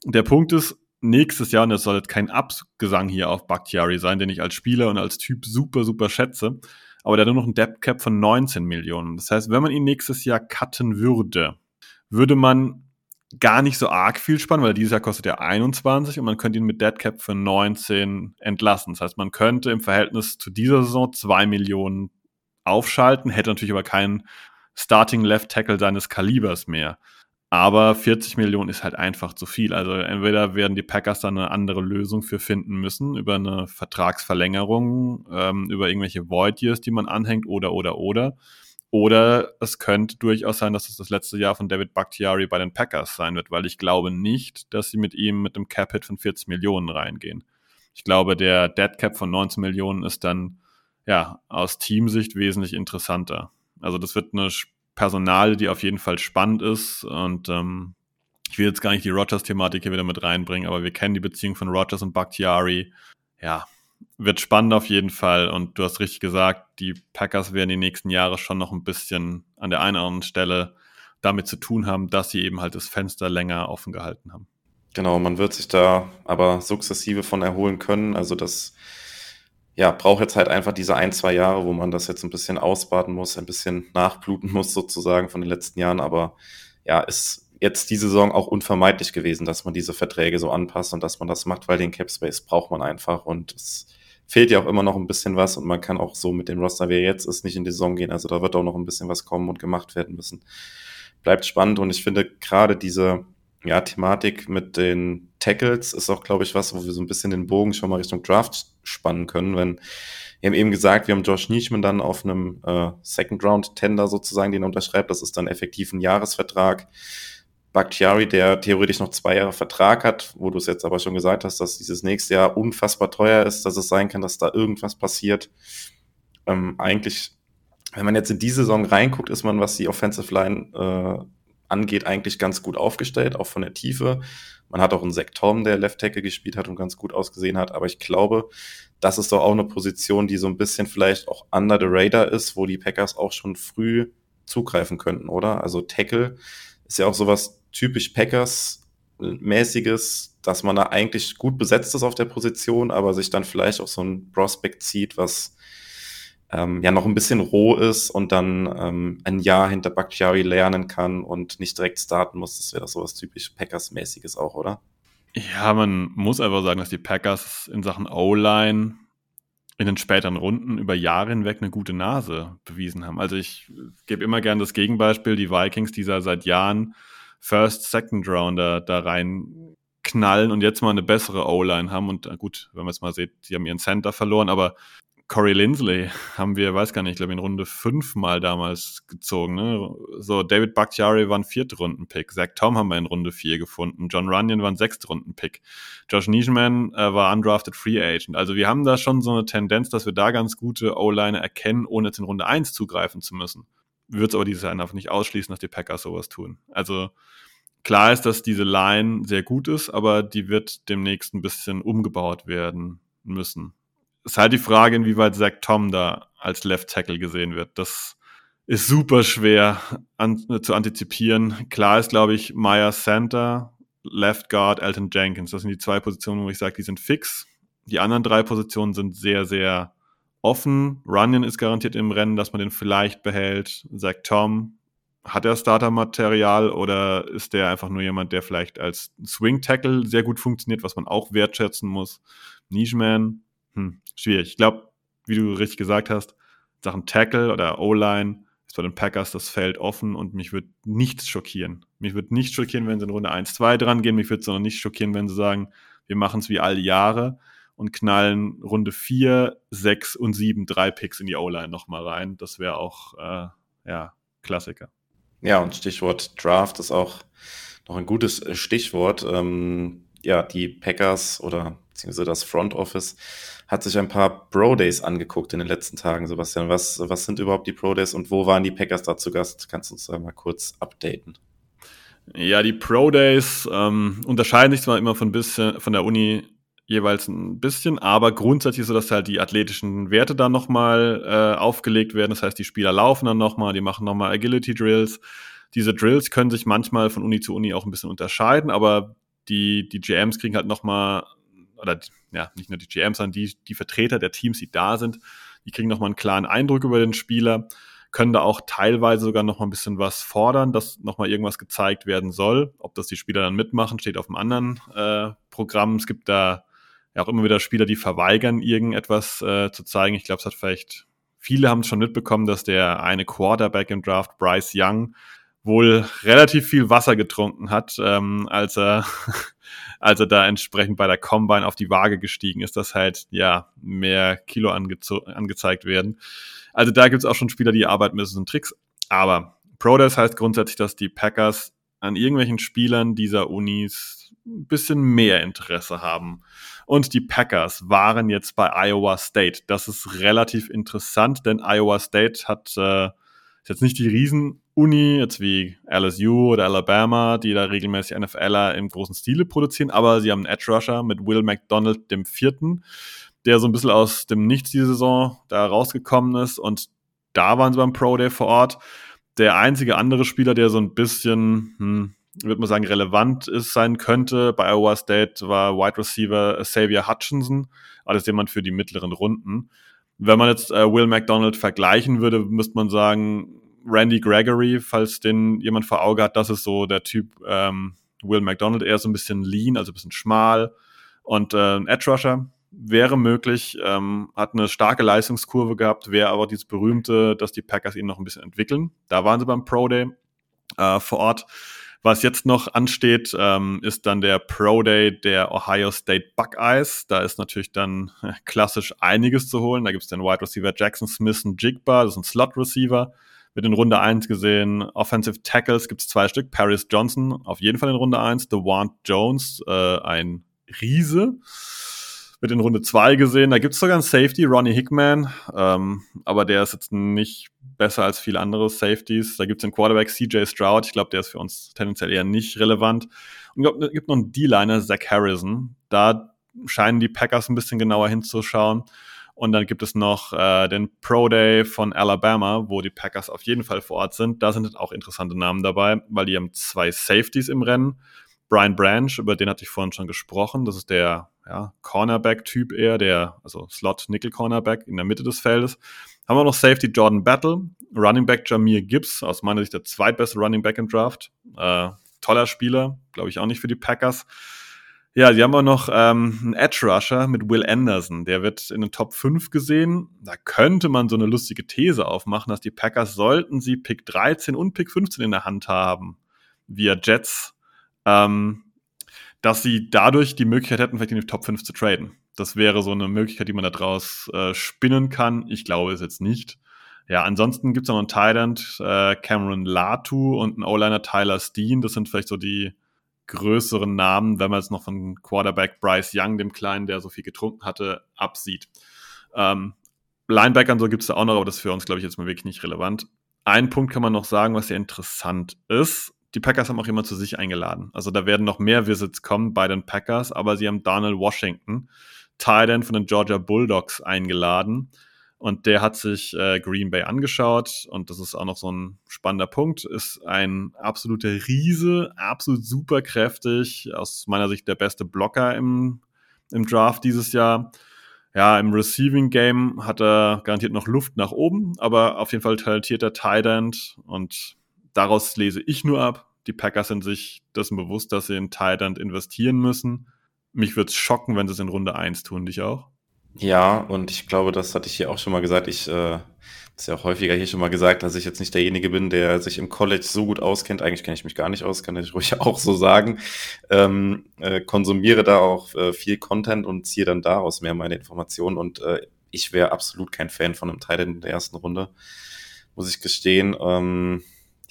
Der Punkt ist, nächstes Jahr, und das soll jetzt kein Abgesang hier auf Bakhtiari sein, den ich als Spieler und als Typ super, super schätze, aber der hat nur noch ein Depth Cap von 19 Millionen. Das heißt, wenn man ihn nächstes Jahr cutten würde, würde man gar nicht so arg viel spannen, weil dieses Jahr kostet er 21 und man könnte ihn mit Dead Cap für 19 entlassen. Das heißt, man könnte im Verhältnis zu dieser Saison 2 Millionen aufschalten, hätte natürlich aber keinen Starting Left Tackle seines Kalibers mehr. Aber 40 Millionen ist halt einfach zu viel. Also entweder werden die Packers dann eine andere Lösung für finden müssen, über eine Vertragsverlängerung, ähm, über irgendwelche Void Years, die man anhängt, oder, oder, oder. Oder es könnte durchaus sein, dass es das letzte Jahr von David Bakhtiari bei den Packers sein wird, weil ich glaube nicht, dass sie mit ihm mit einem Cap-Hit von 40 Millionen reingehen. Ich glaube, der Dead Cap von 19 Millionen ist dann ja aus Teamsicht wesentlich interessanter. Also das wird eine Personal, die auf jeden Fall spannend ist. Und ähm, ich will jetzt gar nicht die Rogers-Thematik hier wieder mit reinbringen, aber wir kennen die Beziehung von Rogers und Bakhtiari. Ja, wird spannend auf jeden Fall. Und du hast richtig gesagt, die Packers werden die nächsten Jahre schon noch ein bisschen an der einen oder anderen Stelle damit zu tun haben, dass sie eben halt das Fenster länger offen gehalten haben. Genau, man wird sich da aber sukzessive von erholen können. Also das ja, braucht jetzt halt einfach diese ein, zwei Jahre, wo man das jetzt ein bisschen ausbaden muss, ein bisschen nachbluten muss sozusagen von den letzten Jahren. Aber ja, ist jetzt die Saison auch unvermeidlich gewesen, dass man diese Verträge so anpasst und dass man das macht, weil den Cap Space braucht man einfach und es fehlt ja auch immer noch ein bisschen was und man kann auch so mit dem Roster, wie er jetzt ist, nicht in die Saison gehen. Also da wird auch noch ein bisschen was kommen und gemacht werden müssen. Bleibt spannend und ich finde gerade diese ja, Thematik mit den Tackles ist auch, glaube ich, was, wo wir so ein bisschen den Bogen schon mal Richtung Draft spannen können. Wenn wir haben eben gesagt, wir haben Josh Nischman dann auf einem äh, Second Round Tender sozusagen, den er unterschreibt. Das ist dann effektiv ein Jahresvertrag. Bakhtiari, der theoretisch noch zwei Jahre Vertrag hat, wo du es jetzt aber schon gesagt hast, dass dieses nächste Jahr unfassbar teuer ist, dass es sein kann, dass da irgendwas passiert. Ähm, eigentlich, wenn man jetzt in die Saison reinguckt, ist man, was die Offensive Line äh, angeht, eigentlich ganz gut aufgestellt, auch von der Tiefe. Man hat auch einen Zach der Left Tackle gespielt hat und ganz gut ausgesehen hat. Aber ich glaube, das ist doch auch eine Position, die so ein bisschen vielleicht auch under the radar ist, wo die Packers auch schon früh zugreifen könnten, oder? Also Tackle ist ja auch sowas typisch Packers-mäßiges, dass man da eigentlich gut besetzt ist auf der Position, aber sich dann vielleicht auch so ein Prospect zieht, was ähm, ja noch ein bisschen roh ist und dann ähm, ein Jahr hinter Bakhtiari lernen kann und nicht direkt starten muss. Das wäre doch sowas typisch Packers-mäßiges auch, oder? Ja, man muss einfach sagen, dass die Packers in Sachen O-Line in den späteren Runden über Jahre hinweg eine gute Nase bewiesen haben. Also ich gebe immer gern das Gegenbeispiel, die Vikings, die seit Jahren First, Second Rounder da rein knallen und jetzt mal eine bessere O-Line haben. Und äh, gut, wenn man es mal sieht, die haben ihren Center verloren, aber Corey Lindsley haben wir, weiß gar nicht, ich glaube in Runde 5 mal damals gezogen. Ne? So, David Bakhtiari war ein Viertrunden-Pick. Zach Tom haben wir in Runde 4 gefunden. John Runyon war ein Sechstrunden-Pick. Josh Nischman äh, war undrafted Free Agent. Also wir haben da schon so eine Tendenz, dass wir da ganz gute O-Line erkennen, ohne jetzt in Runde 1 zugreifen zu müssen. Wird es aber dieses Jahr einfach nicht ausschließen, dass die Packers sowas tun. Also klar ist, dass diese Line sehr gut ist, aber die wird demnächst ein bisschen umgebaut werden müssen ist halt die Frage, inwieweit Zach Tom da als Left Tackle gesehen wird. Das ist super schwer an, zu antizipieren. Klar ist, glaube ich, Maya Center, Left Guard, Elton Jenkins. Das sind die zwei Positionen, wo ich sage, die sind fix. Die anderen drei Positionen sind sehr, sehr offen. Runyon ist garantiert im Rennen, dass man den vielleicht behält. Zach Tom, hat er Startermaterial oder ist der einfach nur jemand, der vielleicht als Swing Tackle sehr gut funktioniert, was man auch wertschätzen muss? Nishman, hm, schwierig. Ich glaube, wie du richtig gesagt hast, Sachen Tackle oder O-Line ist bei den Packers das Feld offen und mich wird nichts schockieren. Mich wird nicht schockieren, wenn sie in Runde 1, 2 dran gehen. Mich wird es auch nicht schockieren, wenn sie sagen, wir machen es wie alle Jahre und knallen Runde 4, 6 und 7 drei Picks in die O-Line nochmal rein. Das wäre auch, äh, ja, Klassiker. Ja, und Stichwort Draft ist auch noch ein gutes Stichwort. Ähm, ja, die Packers oder beziehungsweise das Front Office hat sich ein paar Pro Days angeguckt in den letzten Tagen, Sebastian. Was, was sind überhaupt die Pro Days und wo waren die Packers da zu Gast? Kannst du uns da mal kurz updaten? Ja, die Pro Days ähm, unterscheiden sich zwar immer von, bisschen, von der Uni jeweils ein bisschen, aber grundsätzlich so, dass halt die athletischen Werte da nochmal äh, aufgelegt werden. Das heißt, die Spieler laufen dann nochmal, die machen nochmal Agility Drills. Diese Drills können sich manchmal von Uni zu Uni auch ein bisschen unterscheiden, aber die, die GMs kriegen halt nochmal oder ja, nicht nur die GMs, sondern die, die Vertreter der Teams, die da sind, die kriegen nochmal einen klaren Eindruck über den Spieler, können da auch teilweise sogar nochmal ein bisschen was fordern, dass nochmal irgendwas gezeigt werden soll. Ob das die Spieler dann mitmachen, steht auf einem anderen äh, Programm. Es gibt da ja auch immer wieder Spieler, die verweigern, irgendetwas äh, zu zeigen. Ich glaube, es hat vielleicht, viele haben es schon mitbekommen, dass der eine Quarterback im Draft, Bryce Young, wohl relativ viel Wasser getrunken hat, ähm, als er als er da entsprechend bei der Combine auf die Waage gestiegen ist, dass halt ja mehr Kilo angezeigt werden. Also da gibt es auch schon Spieler, die arbeiten mit so Tricks. Aber Pro Days heißt grundsätzlich, dass die Packers an irgendwelchen Spielern dieser Unis ein bisschen mehr Interesse haben. Und die Packers waren jetzt bei Iowa State. Das ist relativ interessant, denn Iowa State hat äh, ist jetzt nicht die Riesen-Uni, jetzt wie LSU oder Alabama, die da regelmäßig NFLer im großen Stile produzieren, aber sie haben einen Edge-Rusher mit Will McDonald, dem vierten, der so ein bisschen aus dem Nichts die Saison da rausgekommen ist und da waren sie beim Pro Day vor Ort. Der einzige andere Spieler, der so ein bisschen, hm, würde man sagen, relevant ist, sein könnte bei Iowa State, war Wide Receiver Xavier Hutchinson, alles jemand für die mittleren Runden. Wenn man jetzt äh, Will McDonald vergleichen würde, müsste man sagen, Randy Gregory, falls den jemand vor Auge hat, das ist so der Typ ähm, Will McDonald, eher so ein bisschen lean, also ein bisschen schmal. Und äh, ein Edge Rusher wäre möglich, ähm, hat eine starke Leistungskurve gehabt, wäre aber dieses berühmte, dass die Packers ihn noch ein bisschen entwickeln. Da waren sie beim Pro Day äh, vor Ort. Was jetzt noch ansteht, ähm, ist dann der Pro Day der Ohio State Buckeyes. Da ist natürlich dann klassisch einiges zu holen. Da gibt es den Wide Receiver Jackson Smith und Jigba, das ist ein Slot Receiver. Wird in Runde 1 gesehen. Offensive Tackles gibt es zwei Stück. Paris Johnson auf jeden Fall in Runde 1. DeWant Jones, äh, ein Riese. Wird in Runde 2 gesehen. Da gibt es sogar einen Safety, Ronnie Hickman. Ähm, aber der ist jetzt nicht besser als viele andere Safeties. Da gibt es den Quarterback CJ Stroud. Ich glaube, der ist für uns tendenziell eher nicht relevant. Und es gibt noch einen D-Liner, Zach Harrison. Da scheinen die Packers ein bisschen genauer hinzuschauen. Und dann gibt es noch äh, den Pro Day von Alabama, wo die Packers auf jeden Fall vor Ort sind. Da sind auch interessante Namen dabei, weil die haben zwei Safeties im Rennen. Brian Branch, über den hatte ich vorhin schon gesprochen. Das ist der ja, Cornerback-Typ eher, der, also Slot-Nickel-Cornerback in der Mitte des Feldes. Haben wir noch Safety Jordan Battle, Running Back Jamir Gibbs, aus meiner Sicht der zweitbeste Running Back im Draft. Äh, toller Spieler, glaube ich auch nicht für die Packers. Ja, die haben auch noch ähm, einen Edge Rusher mit Will Anderson. Der wird in den Top 5 gesehen. Da könnte man so eine lustige These aufmachen, dass die Packers, sollten sie Pick 13 und Pick 15 in der Hand haben, via Jets, ähm, dass sie dadurch die Möglichkeit hätten, vielleicht in die Top 5 zu traden. Das wäre so eine Möglichkeit, die man daraus äh, spinnen kann. Ich glaube es jetzt nicht. Ja, ansonsten gibt es noch einen Thailand, äh, Cameron Latu und einen O-Liner Tyler Steen. Das sind vielleicht so die größeren Namen, wenn man jetzt noch von Quarterback Bryce Young, dem Kleinen, der so viel getrunken hatte, absieht. Ähm, Linebackern so gibt es da auch noch, aber das ist für uns, glaube ich, jetzt mal wirklich nicht relevant. Ein Punkt kann man noch sagen, was sehr interessant ist. Die Packers haben auch jemand zu sich eingeladen. Also da werden noch mehr Visits kommen bei den Packers, aber sie haben Donald Washington, Titan von den Georgia Bulldogs, eingeladen. Und der hat sich äh, Green Bay angeschaut und das ist auch noch so ein spannender Punkt. Ist ein absoluter Riese, absolut super kräftig, aus meiner Sicht der beste Blocker im, im Draft dieses Jahr. Ja, im Receiving Game hat er garantiert noch Luft nach oben, aber auf jeden Fall talentierter Tight End und daraus lese ich nur ab. Die Packers sind sich dessen bewusst, dass sie in End investieren müssen. Mich würde es schocken, wenn sie es in Runde 1 tun, dich auch. Ja, und ich glaube, das hatte ich hier auch schon mal gesagt. Ich, äh, das ist ja auch häufiger hier schon mal gesagt, dass ich jetzt nicht derjenige bin, der sich im College so gut auskennt. Eigentlich kenne ich mich gar nicht aus, kann ich ruhig auch so sagen. Ähm, äh, konsumiere da auch äh, viel Content und ziehe dann daraus mehr meine Informationen. Und äh, ich wäre absolut kein Fan von einem Titan in der ersten Runde, muss ich gestehen. Ähm,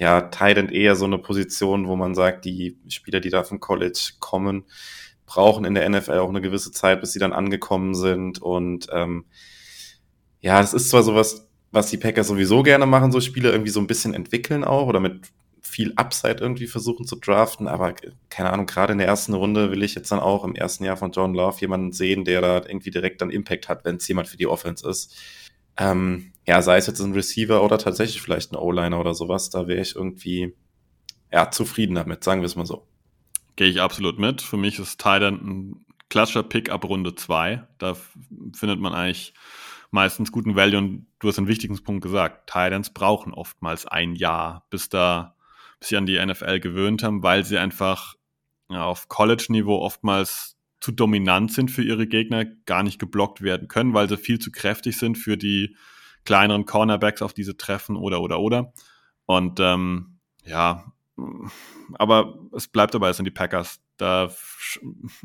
ja, Titan eher so eine Position, wo man sagt, die Spieler, die da vom College kommen, brauchen in der NFL auch eine gewisse Zeit, bis sie dann angekommen sind. Und ähm, ja, es ist zwar sowas, was die Packers sowieso gerne machen, so Spiele irgendwie so ein bisschen entwickeln auch oder mit viel Upside irgendwie versuchen zu draften, aber keine Ahnung, gerade in der ersten Runde will ich jetzt dann auch im ersten Jahr von John Love jemanden sehen, der da irgendwie direkt dann Impact hat, wenn es jemand für die Offense ist. Ähm, ja, sei es jetzt ein Receiver oder tatsächlich vielleicht ein O-Liner oder sowas, da wäre ich irgendwie ja, zufrieden damit, sagen wir es mal so. Gehe ich absolut mit. Für mich ist Titan ein klassischer Pick ab Runde 2. Da findet man eigentlich meistens guten Value und du hast einen wichtigen Punkt gesagt. Titans brauchen oftmals ein Jahr, bis da, bis sie an die NFL gewöhnt haben, weil sie einfach ja, auf College-Niveau oftmals zu dominant sind für ihre Gegner, gar nicht geblockt werden können, weil sie viel zu kräftig sind für die kleineren Cornerbacks auf diese Treffen oder oder oder. Und ähm, ja, aber es bleibt dabei, es sind die Packers. Da,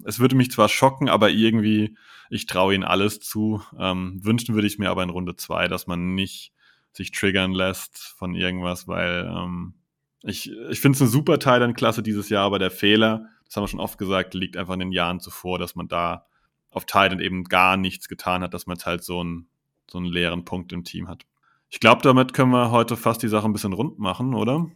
es würde mich zwar schocken, aber irgendwie, ich traue ihnen alles zu. Ähm, wünschen würde ich mir aber in Runde zwei, dass man nicht sich triggern lässt von irgendwas, weil ähm, ich, ich finde es eine super Thailand-Klasse dieses Jahr, aber der Fehler, das haben wir schon oft gesagt, liegt einfach in den Jahren zuvor, dass man da auf Thailand eben gar nichts getan hat, dass man jetzt halt so einen, so einen leeren Punkt im Team hat. Ich glaube, damit können wir heute fast die Sache ein bisschen rund machen, oder?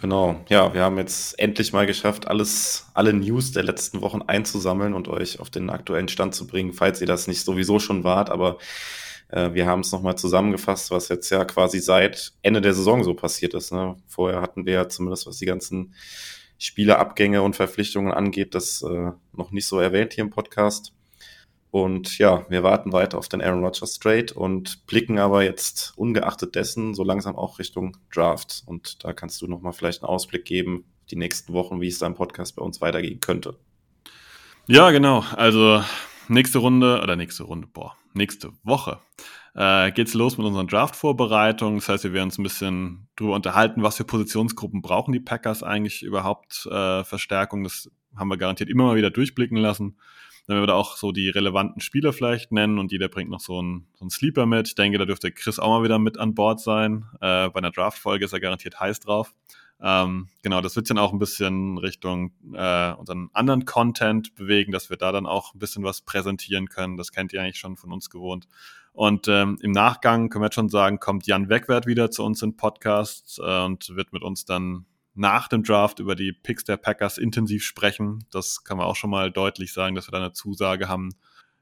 Genau, ja, wir haben jetzt endlich mal geschafft, alles, alle News der letzten Wochen einzusammeln und euch auf den aktuellen Stand zu bringen, falls ihr das nicht sowieso schon wart, aber äh, wir haben es nochmal zusammengefasst, was jetzt ja quasi seit Ende der Saison so passiert ist. Ne? Vorher hatten wir ja zumindest, was die ganzen Spielerabgänge und Verpflichtungen angeht, das äh, noch nicht so erwähnt hier im Podcast. Und ja, wir warten weiter auf den Aaron Rodgers Trade und blicken aber jetzt ungeachtet dessen so langsam auch Richtung Draft. Und da kannst du nochmal vielleicht einen Ausblick geben, die nächsten Wochen, wie es da im Podcast bei uns weitergehen könnte. Ja, genau. Also nächste Runde oder nächste Runde, boah, nächste Woche äh, geht's los mit unseren Draft-Vorbereitungen. Das heißt, wir werden uns ein bisschen drüber unterhalten, was für Positionsgruppen brauchen die Packers eigentlich überhaupt äh, Verstärkung. Das haben wir garantiert immer mal wieder durchblicken lassen. Dann werden wir da auch so die relevanten Spieler vielleicht nennen und jeder bringt noch so einen, so einen Sleeper mit. Ich denke, da dürfte Chris auch mal wieder mit an Bord sein. Äh, bei einer Draft-Folge ist er garantiert heiß drauf. Ähm, genau, das wird dann auch ein bisschen Richtung äh, unseren anderen Content bewegen, dass wir da dann auch ein bisschen was präsentieren können. Das kennt ihr eigentlich schon von uns gewohnt. Und ähm, im Nachgang können wir jetzt schon sagen, kommt Jan Wegwert wieder zu uns in Podcast äh, und wird mit uns dann nach dem Draft über die Picks der Packers intensiv sprechen. Das kann man auch schon mal deutlich sagen, dass wir da eine Zusage haben.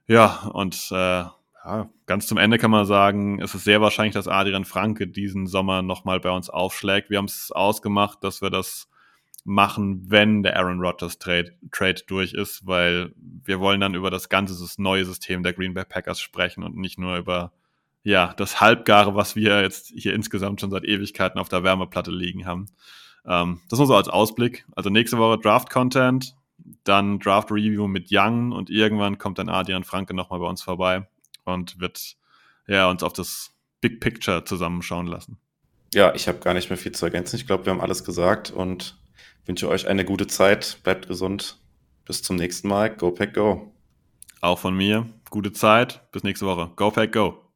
Ja, und äh, ja, ganz zum Ende kann man sagen, es ist sehr wahrscheinlich, dass Adrian Franke diesen Sommer nochmal bei uns aufschlägt. Wir haben es ausgemacht, dass wir das machen, wenn der Aaron Rodgers Trade, Trade durch ist, weil wir wollen dann über das ganze das neue System der Green Bay Packers sprechen und nicht nur über ja, das Halbgare, was wir jetzt hier insgesamt schon seit Ewigkeiten auf der Wärmeplatte liegen haben. Ähm, das nur so als Ausblick. Also nächste Woche Draft-Content, dann Draft-Review mit Young und irgendwann kommt dann Adrian Franke nochmal bei uns vorbei und wird ja, uns auf das Big Picture zusammenschauen lassen. Ja, ich habe gar nicht mehr viel zu ergänzen. Ich glaube, wir haben alles gesagt und wünsche euch eine gute Zeit. Bleibt gesund. Bis zum nächsten Mal. Go Pack Go. Auch von mir. Gute Zeit. Bis nächste Woche. Go Pack Go.